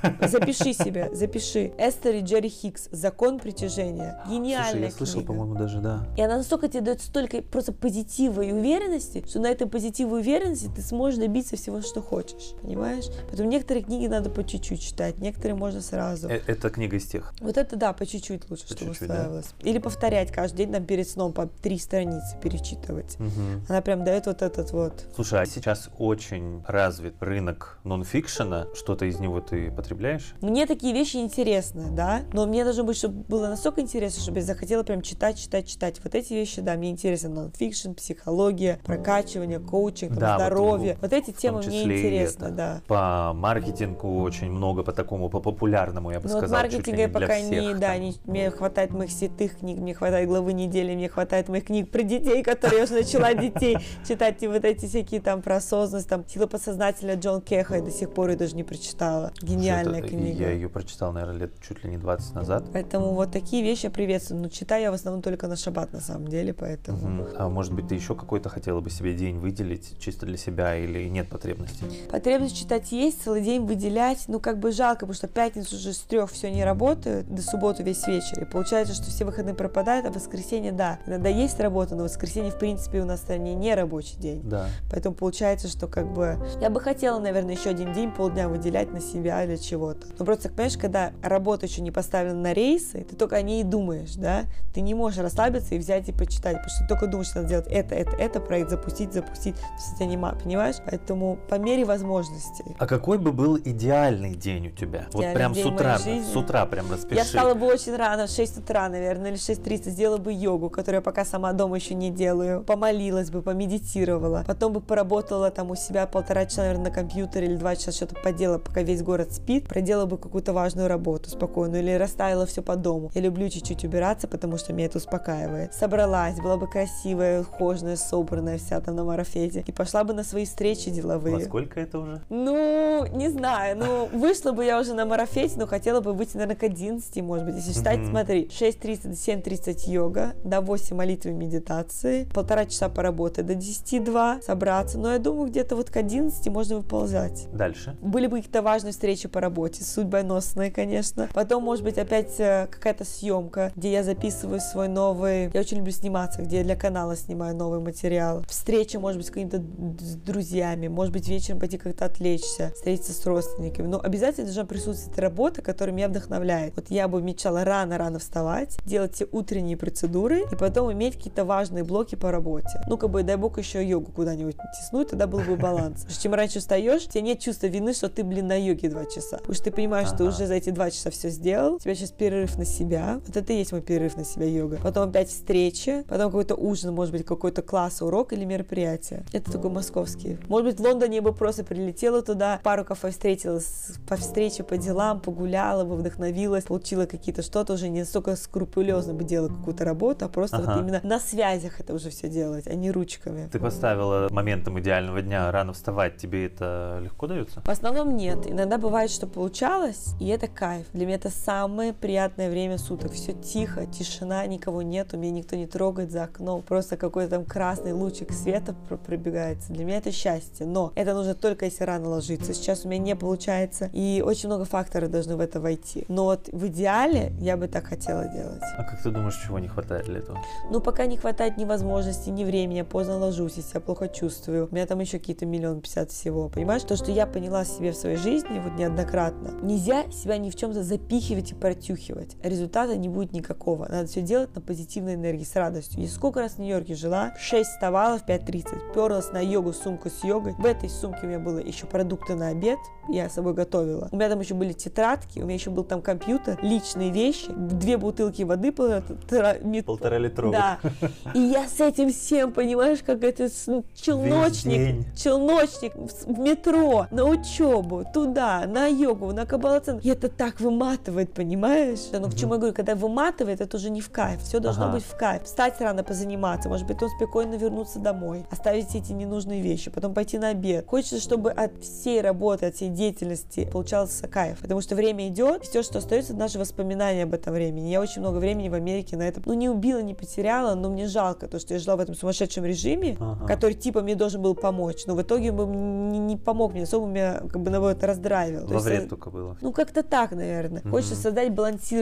Продала. Запиши себе, запиши. Эстер и Джерри Хикс. Закон притяжения. Гениальная Слушай, я слышал, книга. по-моему, даже, да. И она настолько тебе дает столько просто позитива и уверенности, что на этой позитиве и уверенности ты сможешь добиться всего, что хочешь. Понимаешь? Поэтому некоторые книги надо по чуть-чуть читать, некоторые можно сразу. Э это книга из тех? Вот это да, по чуть-чуть лучше, по чтобы чуть-чуть, усваивалось. Да? Или повторять каждый день там перед сном по три страницы перечитывать. Угу. Она прям дает вот этот вот. Слушай, а сейчас очень развит рынок нонфикшена. Что-то из него ты потребляешь? Мне такие вещи интересны, да, но мне должно быть, чтобы было настолько интересно, чтобы я захотела прям читать, читать, читать. Вот эти вещи, да, мне интересны. Нонфикшн, психология, прокачивание, коучинг, да, здоровье. Вот, вот эти темы мне интересны, это. да. По маркетингу очень много, по такому, по популярному, я бы ну, сказала, вот маркетинга я пока всех, не, да, не, мне хватает моих святых книг, мне хватает главы недели, мне хватает моих книг про детей, которые я уже начала детей читать, и вот эти всякие там про осознанность, там сила подсознательная Джон Кеха, я до сих пор ее даже не прочитала. Гениальная книга. Я ее прочитал, наверное, лет чуть ли не 20 назад. Поэтому вот такие вещи я приветствую. Но читаю я в основном только на шаббат, на самом деле, поэтому... Угу. А может быть, ты еще какой-то хотела бы себе день выделить чисто для себя или нет потребности? Потребность читать есть, целый день выделять, ну, как бы жалко, потому что пятницу уже с трех все не работает, до субботы весь вечер. И получается, что все выходные пропадают, а в воскресенье, да, иногда есть работа, но воскресенье, в принципе, у нас в стране не рабочий день. Да. Поэтому получается, что как бы... Я бы хотела, наверное, еще один день, полдня выделять на себя для чего-то. Но просто, понимаешь, когда работа еще не поставлена на рейсы, ты только о ней и думаешь, да? Ты не можешь расслабиться и взять и почитать, потому что ты только думаешь, что надо сделать это, это, это, проект запустить, запустить, все тебя не понимаешь? Поэтому по мере возможностей. А какой бы был идеальный день у тебя? Идеальный вот прям с утра, с утра прям распиши. Я стала бы очень рано, в 6 утра, наверное, или 6.30, сделала бы йогу, которую я пока сама дома еще не делаю, помолилась бы, помедитировала, потом бы поработала там у себя полтора часа, наверное, на компьютере или два часа что-то поделала, пока весь город спит, проделала бы какую-то важную работу спокойную или расставила все по дому. Я люблю чуть-чуть убираться, потому что меня это успокаивает. Собралась, была бы красивая, ухоженная, собранная вся там на марафете и пошла бы на свои встречи деловые. Во сколько это уже? Ну, не знаю, ну, вышла бы я уже на марафете, но хотела бы выйти, наверное, к 11, может быть, если считать, mm-hmm. смотри, 6.30 до 7.30 йога, до 8 молитвы медитации, полтора часа поработать, до 10-2 собраться, но я думаю, где-то вот к 11 можно выползать. Дальше? Были бы какие-то важные встречи по работе, судьбоносные, конечно. Потом, может быть, опять какая-то съемка, где я записываю свой новый... Я очень люблю сниматься, где я для канала снимаю новый материал. Встреча, может быть, с какими-то друзьями, может быть, вечером пойти как-то отвлечься, встретиться с родственниками. Но обязательно должна присутствовать работа, которая меня вдохновляет. Вот я бы мечтала рано-рано вставать, делать все утренние процедуры и потом иметь какие-то важные блоки по работе. Ну, как бы, дай бог, еще йогу куда-нибудь тиснуть, тогда был бы баланс. Чем раньше встаешь, тебе нет чувства вины, что ты, блин, на йоге два часа. Потому что ты понимаешь, ага. что уже за эти два часа все сделал, у тебя сейчас перерыв на себя. Вот это и есть мой перерыв на себя йога. Потом опять встреча, потом какой-то ужин, может быть, какой-то класс, урок или мероприятие. Это такой московский. Может быть, в Лондоне я бы просто прилетела туда, пару кафе встретилась по встрече, по делам, погуляла бы, вдохновилась, получила какие-то что-то, уже не настолько скрупулезно бы делала какую-то работу, а просто ага. вот именно на связях это уже все делать, а не ручками. Ты поставила моментом идеального дня рано вставать, тебе это легко дается? В основном нет. Иногда бывает, что получалось, и это кайф. Для меня это самое приятное время суток. Все тихо, тишина, никого нет, у меня никто не трогает за окном, просто какой-то там красный лучик света пробегается. Для меня это счастье, но это нужно только если рано ложиться. Сейчас у меня не получается, и очень много факторов должны в это войти. Но вот в идеале я бы так хотела делать. А как ты думаешь, чего не хватает для этого? Ну, пока не хватает ни возможности, ни времени, я поздно ложусь, я себя плохо чувствую. У меня там еще какие-то миллион пятьдесят всего, понимаешь? То, что я поняла себе в своей жизни вот неоднократно. Нельзя себя ни в чем-то запихивать и протюхивать. Результата не будет никакого. Надо все делать на позитивной энергии, с радостью. Я сколько раз в Нью-Йорке жила, 6 вставала в 5.30, перлась на йогу, сумку с йогой. В этой сумке у меня было еще продукты на обед, я с собой готовила. У меня там еще были тетрадки, у меня еще был там компьютер, личные вещи, две бутылки воды полтора, полтора литровых. Да. [LAUGHS] И я с этим всем, понимаешь, как это ну, челночник, челночник в метро, на учебу, туда, на йогу, на кабалацин. И это так выматывает, понимаешь? Но к чему я говорю, когда выматывает, это уже не в кайф. Все должно ага. быть в кайф. Встать рано позаниматься, может быть, потом спокойно вернуться домой, оставить эти ненужные вещи, потом пойти на обед. Хочется, чтобы от всей работы, от всей деятельности получался кайф. Потому что время идет, все, что остается, это наши воспоминания об этом времени. Я очень много времени в Америке на это, ну, не убила, не потеряла, но мне жалко, то, что я жила в этом сумасшедшем режиме, ага. который, типа, мне должен был помочь. Но в итоге он не, не помог мне, особо меня, как бы, наоборот, раздравил. Во вред только было. Ну, как-то так, наверное. mm Хочется создать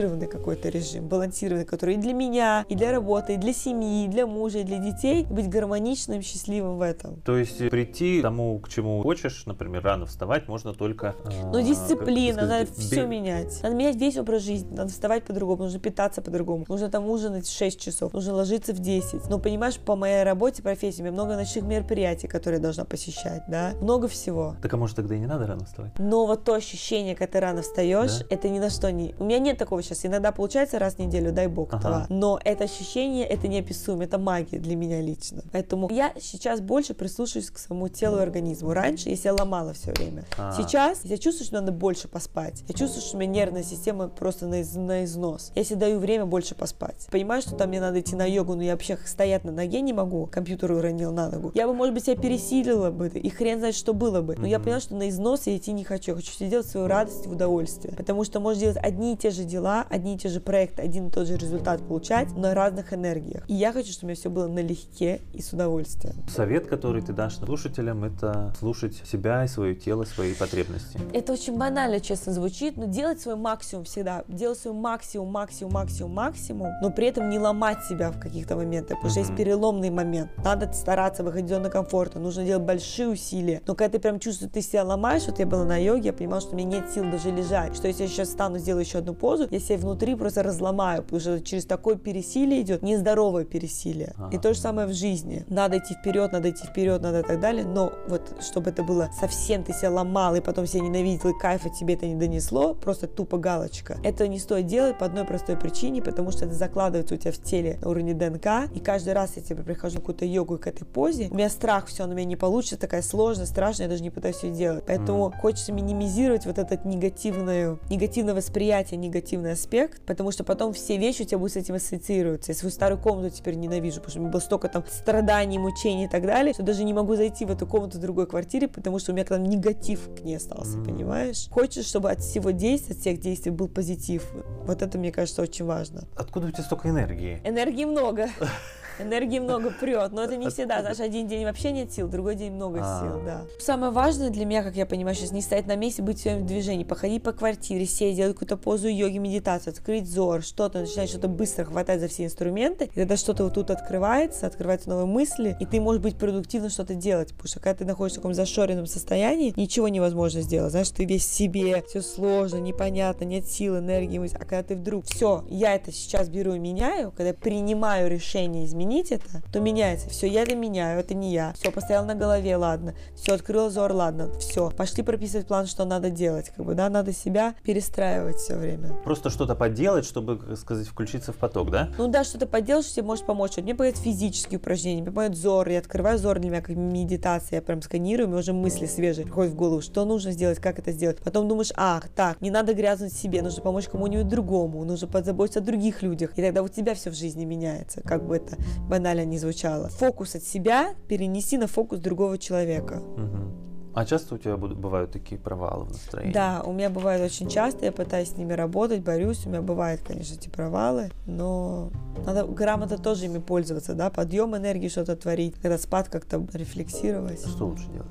балансированный какой-то режим, балансированный, который и для меня, и для работы, и для семьи, и для мужа, и для детей, быть гармоничным, счастливым в этом. То есть прийти к тому, к чему хочешь, например, рано вставать, можно только... Ну, а, дисциплина, надо бе... все менять. Надо менять весь образ жизни, надо вставать по-другому, нужно питаться по-другому, нужно там ужинать 6 часов, нужно ложиться в 10. Но понимаешь, по моей работе, профессии, у меня много ночных мероприятий, которые я должна посещать, да, много всего. Так а может тогда и не надо рано вставать? Но вот то ощущение, когда ты рано встаешь, да? это ни на что не... У меня нет такого сейчас, иногда получается раз в неделю, дай бог ага. этого. Но это ощущение, это неописуемо, это магия для меня лично. Поэтому я сейчас больше прислушиваюсь к своему телу и организму. Раньше я себя ломала все время. А. Сейчас я чувствую, что надо больше поспать. Я чувствую, что у меня нервная система просто на, из, на износ. Я себе даю время больше поспать. Понимаю, что там мне надо идти на йогу, но я вообще стоять на ноге не могу. Компьютер уронил на ногу. Я бы, может быть, себя пересилила бы, и хрен знает, что было бы. Но mm-hmm. я поняла, что на износ я идти не хочу. Я хочу сделать свою радость в удовольствие. Потому что можешь делать одни и те же дела, одни и те же проекты, один и тот же результат получать на разных энергиях. И я хочу, чтобы у меня все было налегке и с удовольствием. Совет, который ты дашь слушателям, это слушать себя и свое тело, свои потребности. Это очень банально, честно звучит, но делать свой максимум всегда. Делать свой максимум, максимум, максимум, максимум, но при этом не ломать себя в каких-то моментах, потому что есть переломный момент. Надо стараться выходить из зоны комфорта, нужно делать большие усилия. Но когда ты прям чувствуешь, ты себя ломаешь, вот я была на йоге, я понимала, что у меня нет сил даже лежать, что если я сейчас встану, сделаю еще одну позу, я себя внутри просто разломаю, потому что через такое пересилие идет нездоровое пересилие. Ага. И то же самое в жизни. Надо идти вперед, надо идти вперед, надо и так далее, но вот чтобы это было совсем ты себя ломал и потом себя ненавидел и кайфа тебе это не донесло, просто тупо галочка. Это не стоит делать по одной простой причине, потому что это закладывается у тебя в теле на уровне ДНК, и каждый раз я тебе прихожу в какую-то йогу к этой позе, у меня страх, все, у меня не получится, такая сложная, страшная, я даже не пытаюсь ее делать. Поэтому mm. хочется минимизировать вот этот негативное, негативное восприятие, негативный аспект, потому что потом все вещи у тебя будут с этим ассоциироваться. Я свою старую комнату теперь ненавижу, потому что у меня было столько там страданий, мучений и так далее, что даже не могу зайти в эту комнату в другой квартире, потому что у меня там негатив к ней остался, понимаешь? Хочешь, чтобы от всего действия, от всех действий был позитив. Вот это, мне кажется, очень важно. Откуда у тебя столько энергии? Энергии много. [LAUGHS] Энергии много прет, но это не всегда. Знаешь, один день вообще нет сил, другой день много а. сил, да. Самое важное для меня, как я понимаю, сейчас не стоять на месте, быть в своем движении, походить по квартире, сесть, делать какую-то позу йоги, медитацию, открыть зор, что-то, начинать что-то быстро хватать за все инструменты, и тогда что-то вот тут открывается, открываются новые мысли, и ты можешь быть продуктивно что-то делать, потому что когда ты находишься в таком зашоренном состоянии, ничего невозможно сделать, знаешь, ты весь в себе, все сложно, непонятно, нет сил, энергии, а когда ты вдруг, все, я это сейчас беру и меняю, когда принимаю решение изменить, изменить это, то меняется. Все, я это меняю, это не я. Все, постоял на голове, ладно. Все, открыл зор, ладно. Все, пошли прописывать план, что надо делать. Как бы, да, надо себя перестраивать все время. Просто что-то поделать, чтобы, как сказать, включиться в поток, да? Ну да, что-то поделать, что тебе может помочь. Вот мне помогают физические упражнения, мне помогает зор. Я открываю зор для меня как медитация. Я прям сканирую, у меня уже мысли свежие приходят в голову, что нужно сделать, как это сделать. Потом думаешь, ах, так, не надо грязнуть себе, нужно помочь кому-нибудь другому, нужно позаботиться о других людях. И тогда у тебя все в жизни меняется, как бы это банально не звучало. Фокус от себя перенеси на фокус другого человека. Угу. А часто у тебя бывают такие провалы в настроении? Да, у меня бывает очень часто, я пытаюсь с ними работать, борюсь, у меня бывают, конечно, эти провалы, но надо грамотно тоже ими пользоваться, да, подъем энергии что-то творить, когда спад как-то рефлексировать. Что лучше делать?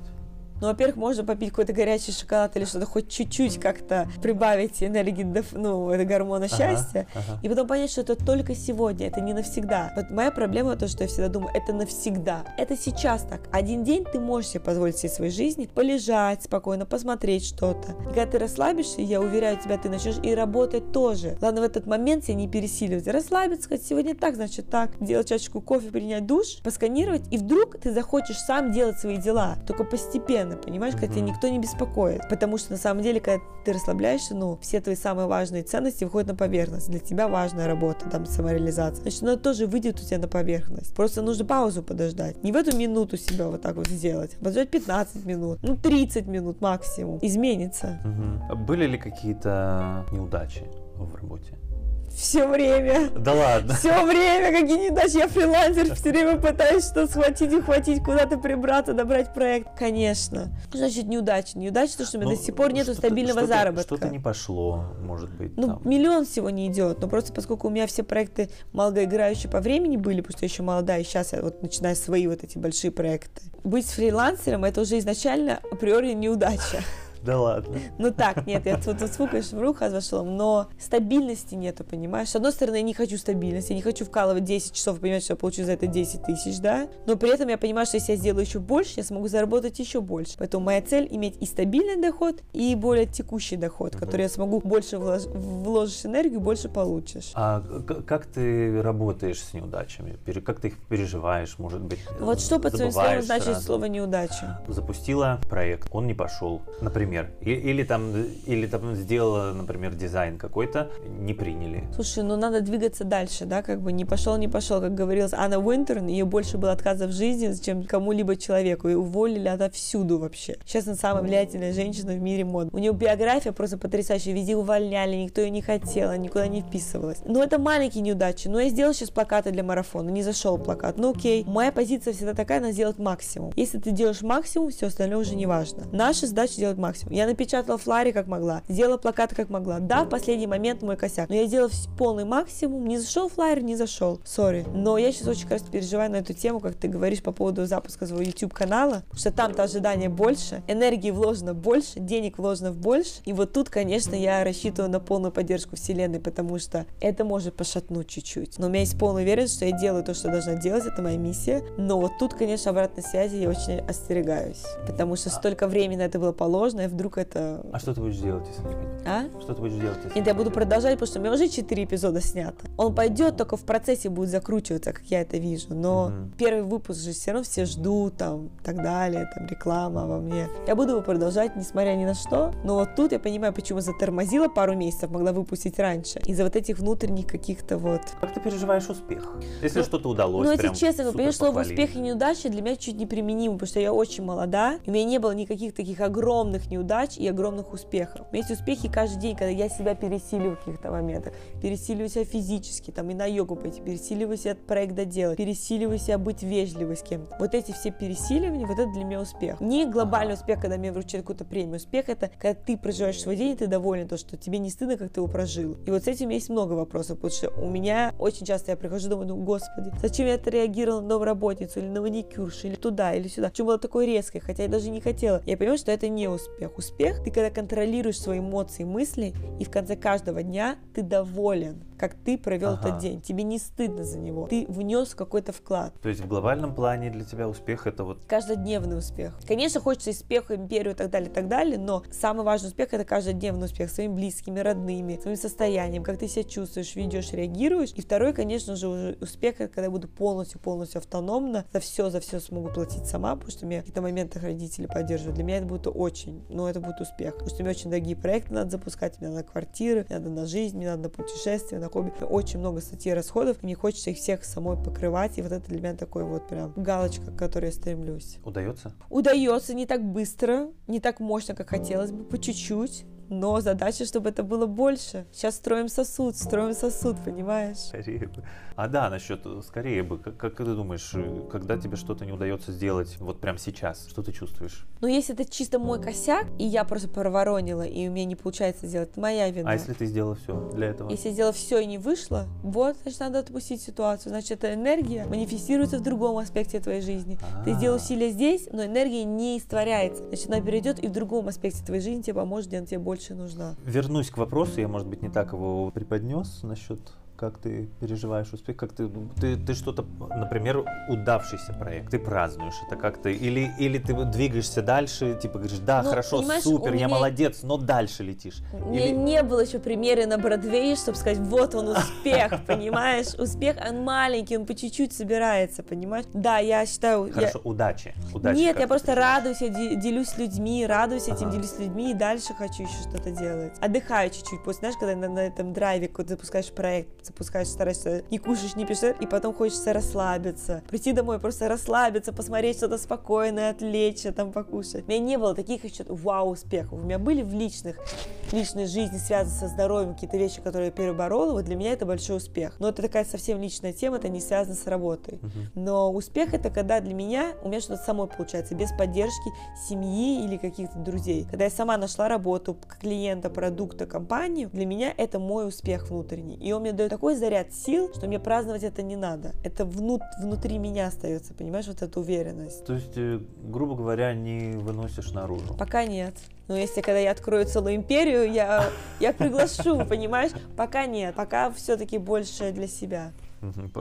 Ну, во-первых, можно попить какой-то горячий шоколад или что-то, хоть чуть-чуть как-то прибавить энергии, ну, это гормона счастья, ага, и потом понять, что это только сегодня, это не навсегда. Вот моя проблема то, что я всегда думаю, это навсегда. Это сейчас так. Один день ты можешь себе позволить всей своей жизни полежать спокойно, посмотреть что-то. И когда ты расслабишься, я уверяю тебя, ты начнешь и работать тоже. Главное в этот момент себя не пересиливать. Расслабиться, сказать, сегодня так, значит так. Делать чашечку кофе, принять душ, посканировать, и вдруг ты захочешь сам делать свои дела, только постепенно постоянно, понимаешь, когда тебя никто не беспокоит. Потому что на самом деле, когда ты расслабляешься, ну, все твои самые важные ценности выходят на поверхность. Для тебя важная работа, там, самореализация. Значит, она тоже выйдет у тебя на поверхность. Просто нужно паузу подождать. Не в эту минуту себя вот так вот сделать. Подождать 15 минут, ну, 30 минут максимум. Изменится. Угу. Были ли какие-то неудачи в работе? Все время. Да ладно. Все время, какие неудачи. Я фрилансер, все время пытаюсь что схватить и хватить, куда-то прибраться, добрать проект. Конечно. Что значит неудача? Неудача, то, что у меня ну, до сих пор нету стабильного что заработка. Что-то не пошло, может быть. Ну, там. миллион всего не идет. Но просто поскольку у меня все проекты малоиграющие по времени были, потому что я еще молодая, и сейчас я вот начинаю свои вот эти большие проекты. Быть фрилансером это уже изначально априори неудача. Да ладно. Ну так, нет, я тут вот конечно, в руку вошла, но стабильности нету, понимаешь? С одной стороны, я не хочу стабильности, я не хочу вкалывать 10 часов и понимать, что я получу за это 10 тысяч, да? Но при этом я понимаю, что если я сделаю еще больше, я смогу заработать еще больше. Поэтому моя цель иметь и стабильный доход, и более текущий доход, который я смогу больше влож... вложишь энергию, больше получишь. А как ты работаешь с неудачами? Как ты их переживаешь, может быть? Вот что под своим словом значит слово неудача? Запустила проект, он не пошел, например например, или там, или там сделала, например, дизайн какой-то, не приняли. Слушай, ну надо двигаться дальше, да, как бы не пошел, не пошел, как говорилось, Анна Уинтерн, ее больше было отказов в жизни, чем кому-либо человеку, и уволили отовсюду вообще. Сейчас она самая влиятельная женщина в мире мод. У нее биография просто потрясающая, везде увольняли, никто ее не хотел, никуда не вписывалась. Но это маленькие неудачи, но я сделал сейчас плакаты для марафона, не зашел плакат, ну окей. Моя позиция всегда такая, она сделать максимум. Если ты делаешь максимум, все остальное уже не важно. Наша задача делать максимум максимум. Я напечатала флари как могла, сделала плакаты как могла. Да, в последний момент мой косяк, но я сделала полный максимум. Не зашел флайер, не зашел. Сори. Но я сейчас очень, кажется, переживаю на эту тему, как ты говоришь по поводу запуска своего YouTube канала, что там-то ожидания больше, энергии вложено больше, денег вложено в больше. И вот тут, конечно, я рассчитываю на полную поддержку Вселенной, потому что это может пошатнуть чуть-чуть. Но у меня есть полная уверенность, что я делаю то, что должна делать, это моя миссия. Но вот тут, конечно, обратной связи я очень остерегаюсь, потому что столько времени на это было положено, вдруг это... А что ты будешь делать, если не пойдет? А? Что ты будешь делать, если Нет, я буду продолжать, потому что у меня уже 4 эпизода снято. Он пойдет, только в процессе будет закручиваться, как я это вижу. Но угу. первый выпуск же все равно все ждут, там, так далее, там, реклама во мне. Я буду его продолжать, несмотря ни на что. Но вот тут я понимаю, почему затормозила пару месяцев, могла выпустить раньше. Из-за вот этих внутренних каких-то вот... Как ты переживаешь успех? Если ну, что-то удалось, Ну, если честно, ну, понимаешь, слово успех и неудача для меня чуть неприменимо, потому что я очень молода, у меня не было никаких таких огромных неудач, неудач и огромных успехов. Есть успехи каждый день, когда я себя пересиливаю в каких-то моментах, пересиливаю себя физически, там и на йогу пойти, пересиливаю себя проект доделать, пересиливаю себя быть вежливой с кем-то. Вот эти все пересиливания, вот это для меня успех. Не глобальный успех, когда мне вручают какую-то премию. Успех это когда ты проживаешь свой день, и ты доволен, то, что тебе не стыдно, как ты его прожил. И вот с этим есть много вопросов, потому что у меня очень часто я прихожу, думаю, ну, господи, зачем я это реагировала на домработницу, или на маникюршу, или туда, или сюда. Почему было такое резкое, хотя я даже не хотела. Я понимаю, что это не успех успех? Успех, ты когда контролируешь свои эмоции, мысли, и в конце каждого дня ты доволен как ты провел ага. этот день. Тебе не стыдно за него. Ты внес какой-то вклад. То есть в глобальном плане для тебя успех это вот... Каждодневный успех. Конечно, хочется успеха, империю и так далее, и так далее, но самый важный успех это каждодневный успех своими близкими, родными, своим состоянием, как ты себя чувствуешь, ведешь, реагируешь. И второй, конечно же, уже успех, это когда я буду полностью-полностью автономно, за все, за все смогу платить сама, потому что меня в каких-то моментах родители поддерживают. Для меня это будет очень, ну, это будет успех. Потому что мне очень дорогие проекты надо запускать, мне надо квартиры, мне надо на жизнь, мне надо на путешествия, на хобби. Очень много статей расходов, и мне хочется их всех самой покрывать, и вот это для меня такой вот прям галочка, к которой я стремлюсь. Удается? Удается не так быстро, не так мощно, как хотелось бы, по чуть-чуть, но задача, чтобы это было больше. Сейчас строим сосуд, строим сосуд, понимаешь? А да, насчет э, скорее бы. Как, как ты думаешь, э, когда тебе что-то не удается сделать вот прямо сейчас, что ты чувствуешь? Ну, если это чисто мой косяк, и я просто проворонила, и у меня не получается сделать, это моя вина. А если ты сделала все для этого? Если сделала все и не вышло, вот, значит, надо отпустить ситуацию. Значит, эта энергия манифестируется в другом аспекте твоей жизни. А-а-а. Ты сделал усилия здесь, но энергия не испаряется. Значит, она перейдет и в другом аспекте твоей жизни тебе поможет, где она тебе больше нужна. Вернусь к вопросу, я, может быть, не так его преподнес насчет как ты переживаешь успех, как ты, ты, ты что-то, например, удавшийся проект, ты празднуешь это как-то, или, или ты двигаешься дальше, типа говоришь, да, ну, хорошо, супер, я молодец, но дальше летишь. У меня или... не было еще примера на Бродвее, чтобы сказать, вот он успех, [LAUGHS] понимаешь? Успех, он маленький, он по чуть-чуть собирается, понимаешь? Да, я считаю... Хорошо, удачи. удачи Нет, я просто радуюсь, я делюсь с людьми, радуюсь этим, делюсь с людьми, и дальше хочу еще что-то делать. Отдыхаю чуть-чуть, после, знаешь, когда на, на этом драйве, когда запускаешь проект, запускаешь, стараешься не кушаешь, не пишешь, и потом хочется расслабиться. Прийти домой, просто расслабиться, посмотреть что-то спокойное, отвлечься, там покушать. У меня не было таких еще вау успехов. У меня были в личных, личной жизни связаны со здоровьем какие-то вещи, которые я переборола. Вот для меня это большой успех. Но это такая совсем личная тема, это не связано с работой. Но успех это когда для меня, у меня что-то самой получается, без поддержки семьи или каких-то друзей. Когда я сама нашла работу, клиента, продукта, компанию, для меня это мой успех внутренний. И он мне дает такой заряд сил, что мне праздновать это не надо. Это внут, внутри меня остается, понимаешь, вот эта уверенность. То есть, э, грубо говоря, не выносишь наружу? Пока нет. Но если когда я открою целую империю, я, я приглашу, понимаешь? Пока нет. Пока все-таки больше для себя.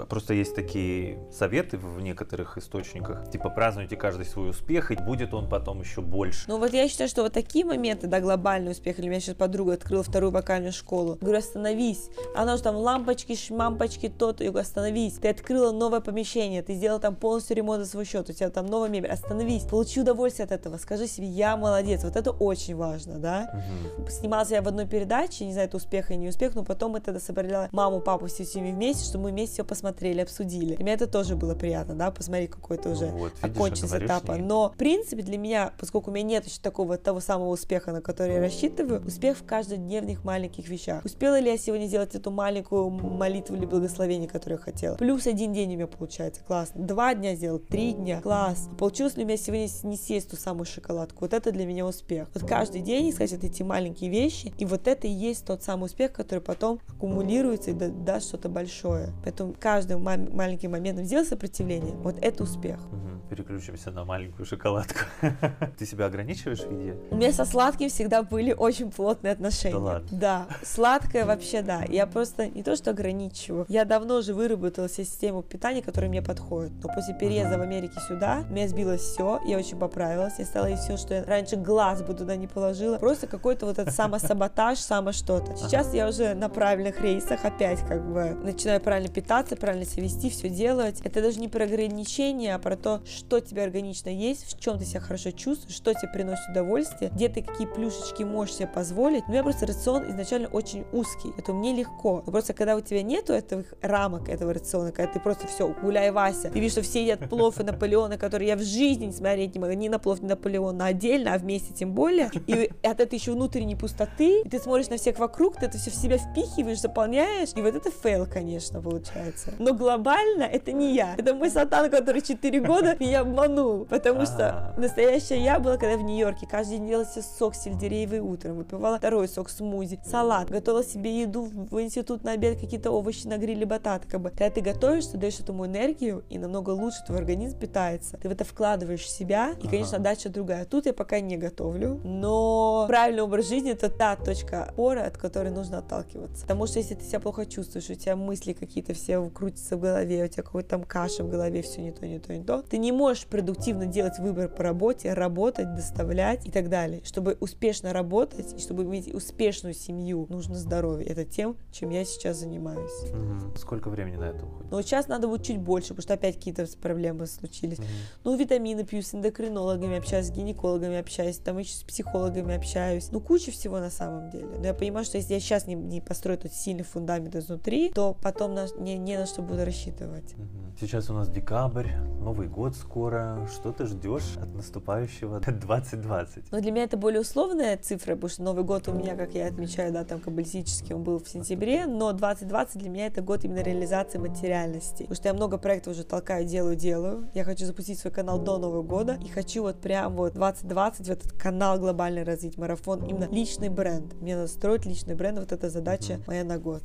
Просто есть такие советы в некоторых источниках, типа празднуйте каждый свой успех, и будет он потом еще больше. Ну вот я считаю, что вот такие моменты, да, глобальный успех, или у меня сейчас подруга открыла вторую вокальную школу, говорю, остановись, она уже там лампочки, шмампочки, то-то, я говорю, остановись, ты открыла новое помещение, ты сделала там полностью ремонт за свой счет, у тебя там новая мебель, остановись, получи удовольствие от этого, скажи себе, я молодец, вот это очень важно, да. Угу. Снималась я в одной передаче, не знаю, это успех или не успех, но потом мы тогда собрали маму, папу, все семьи вместе, что мы вместе все посмотрели, обсудили. Для меня это тоже было приятно, да, посмотреть какой-то уже вот, оконченный этапа. Но, в принципе, для меня, поскольку у меня нет еще такого того самого успеха, на который я рассчитываю, успех в каждодневных маленьких вещах. Успела ли я сегодня сделать эту маленькую молитву или благословение, которую я хотела? Плюс один день у меня получается, классно. Два дня сделал, три дня, класс. Получилось ли у меня сегодня не съесть ту самую шоколадку? Вот это для меня успех. Вот каждый день искать вот эти маленькие вещи, и вот это и есть тот самый успех, который потом аккумулируется и даст что-то большое. Поэтому Поэтому каждым маленьким моментом сделал сопротивление, вот это успех. Угу. Переключимся на маленькую шоколадку. [LAUGHS] Ты себя ограничиваешь в еде? У меня со сладким всегда были очень плотные отношения. Да ладно? Да, сладкое вообще да. Я просто не то что ограничиваю, я давно уже выработала систему питания, которая мне подходит. Но после переезда в Америке сюда, меня сбилось все, я очень поправилась, я стала есть все, что я раньше глаз бы туда не положила. Просто какой-то вот этот самосаботаж, само что-то. Сейчас я уже на правильных рейсах опять как бы начинаю правильно питаться питаться, правильно себя вести, все делать. Это даже не про ограничения, а про то, что тебе органично есть, в чем ты себя хорошо чувствуешь, что тебе приносит удовольствие, где ты какие плюшечки можешь себе позволить. У меня просто рацион изначально очень узкий, это мне легко. Но просто когда у тебя нету этих рамок этого рациона, когда ты просто все, гуляй, Вася, ты видишь, что все едят плов и Наполеона, которые я в жизни не смотреть не могу, ни на плов, ни на Наполеон, отдельно, а вместе тем более. И от этой еще внутренней пустоты, и ты смотришь на всех вокруг, ты это все в себя впихиваешь, заполняешь, и вот это fail, конечно, получается считается. Но глобально это не я. Это мой сатан, который 4 года меня обманул. Потому что А. настоящая я была, когда в Нью-Йорке. Каждый день делала себе сок сельдереевый утром. Выпивала второй сок смузи, салат. Готовила себе еду в институт на обед, какие-то овощи на гриле, батат. Как бы. Когда ты готовишь, ты даешь этому энергию, и намного лучше твой организм питается. Ты в это вкладываешь себя, и, конечно, отдача другая. Тут я пока не готовлю, но правильный образ жизни это та точка опоры, от которой нужно отталкиваться. Потому что если ты себя плохо чувствуешь, у тебя мысли какие-то все крутятся в голове, у тебя какой-то там каша в голове, все не то, не то, не то, ты не можешь продуктивно делать выбор по работе, работать, доставлять и так далее. Чтобы успешно работать и чтобы иметь успешную семью, нужно здоровье. Это тем, чем я сейчас занимаюсь. Мгм. Сколько времени на это уходит? Вот сейчас надо будет чуть больше, потому что опять какие-то проблемы случились. Мгм. Ну, витамины пью, с эндокринологами общаюсь, с гинекологами общаюсь, там еще с психологами общаюсь. Ну, куча всего на самом деле. Но я понимаю, что если я сейчас не, не построю тот сильный фундамент изнутри, то потом на- не, не на что буду рассчитывать. Сейчас у нас декабрь, Новый год скоро. Что ты ждешь от наступающего [LAUGHS] 2020? Но для меня это более условная цифра, потому что Новый год у меня, как я отмечаю, да, там каббалистически он был в сентябре, но 2020 для меня это год именно реализации материальности. Потому что я много проектов уже толкаю, делаю, делаю. Я хочу запустить свой канал до Нового года и хочу вот прям вот 2020 в этот канал глобальный развить, марафон, именно личный бренд. Мне надо строить личный бренд, вот эта задача моя на год.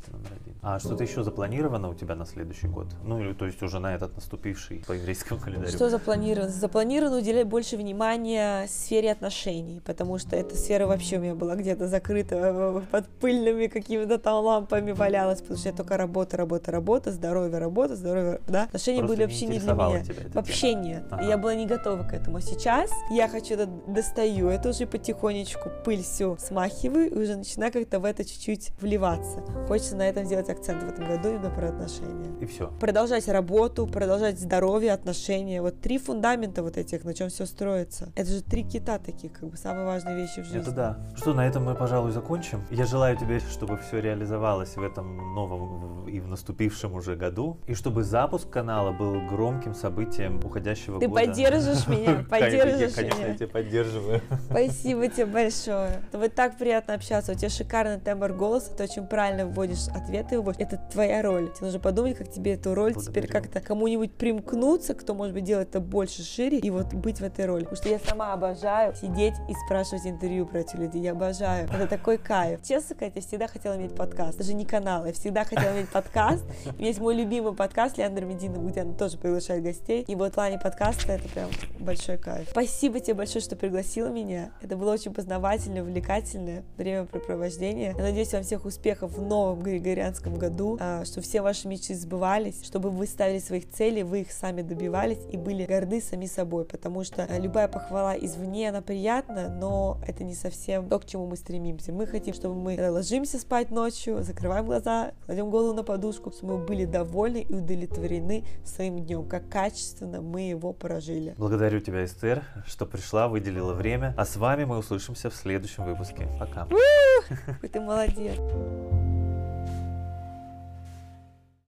А что-то еще запланировано у тебя на следующий год? Ну, или то есть уже на этот наступивший по еврейскому календарю? Что запланировано? Запланировано уделять больше внимания сфере отношений, потому что эта сфера вообще у меня была где-то закрыта э, под пыльными какими-то там лампами валялась, потому что я только работа, работа, работа, здоровье, работа, здоровье, да? Отношения Просто были вообще не для меня. Вообще тема. нет. Ага. Я была не готова к этому. Сейчас я хочу это достаю, это уже потихонечку пыль всю смахиваю и уже начинаю как-то в это чуть-чуть вливаться. Хочется на этом сделать акцент в этом году именно про отношения И все. продолжать работу, продолжать здоровье, отношения. Вот три фундамента вот этих, на чем все строится. Это же три кита таких, как бы самые важные вещи в жизни. Это да. Что, на этом мы, пожалуй, закончим. Я желаю тебе, чтобы все реализовалось в этом новом и в наступившем уже году. И чтобы запуск канала был громким событием уходящего Ты года. поддержишь меня, Конечно, [LAUGHS] поддержишь Конечно, я меня. тебя поддерживаю. Спасибо тебе большое. Вот так приятно общаться. У тебя шикарный тембр голоса, ты очень правильно вводишь ответы, вводишь. Это твоя роль. Тебе нужно подумать, как тебе эту роль теперь Благодарю. как-то кому-нибудь примкнуться, кто, может быть, делает это больше, шире, и вот быть в этой роли. Потому что я сама обожаю сидеть и спрашивать интервью про эти людей. Я обожаю. Это такой кайф. Честно сказать, я всегда хотела иметь подкаст. Даже не канал, я всегда хотела иметь подкаст. У [LAUGHS] меня есть мой любимый подкаст Леандр Мединов, где она тоже приглашает гостей. И вот в плане подкаста это прям большой кайф. Спасибо тебе большое, что пригласила меня. Это было очень познавательное, увлекательное времяпрепровождение. Я надеюсь, вам всех успехов в новом Григорианском году, а, что все ваши мечты сбывались, чтобы вы ставили своих целей, вы их сами добивались и были горды сами собой, потому что а, любая похвала извне, она приятна, но это не совсем то, к чему мы стремимся. Мы хотим, чтобы мы ложимся спать ночью, закрываем глаза, кладем голову на подушку, чтобы мы были довольны и удовлетворены своим днем, как качественно мы его прожили. Благодарю тебя, Эстер, что пришла, выделила время. А с вами мы услышимся в следующем выпуске. Пока. Ты молодец.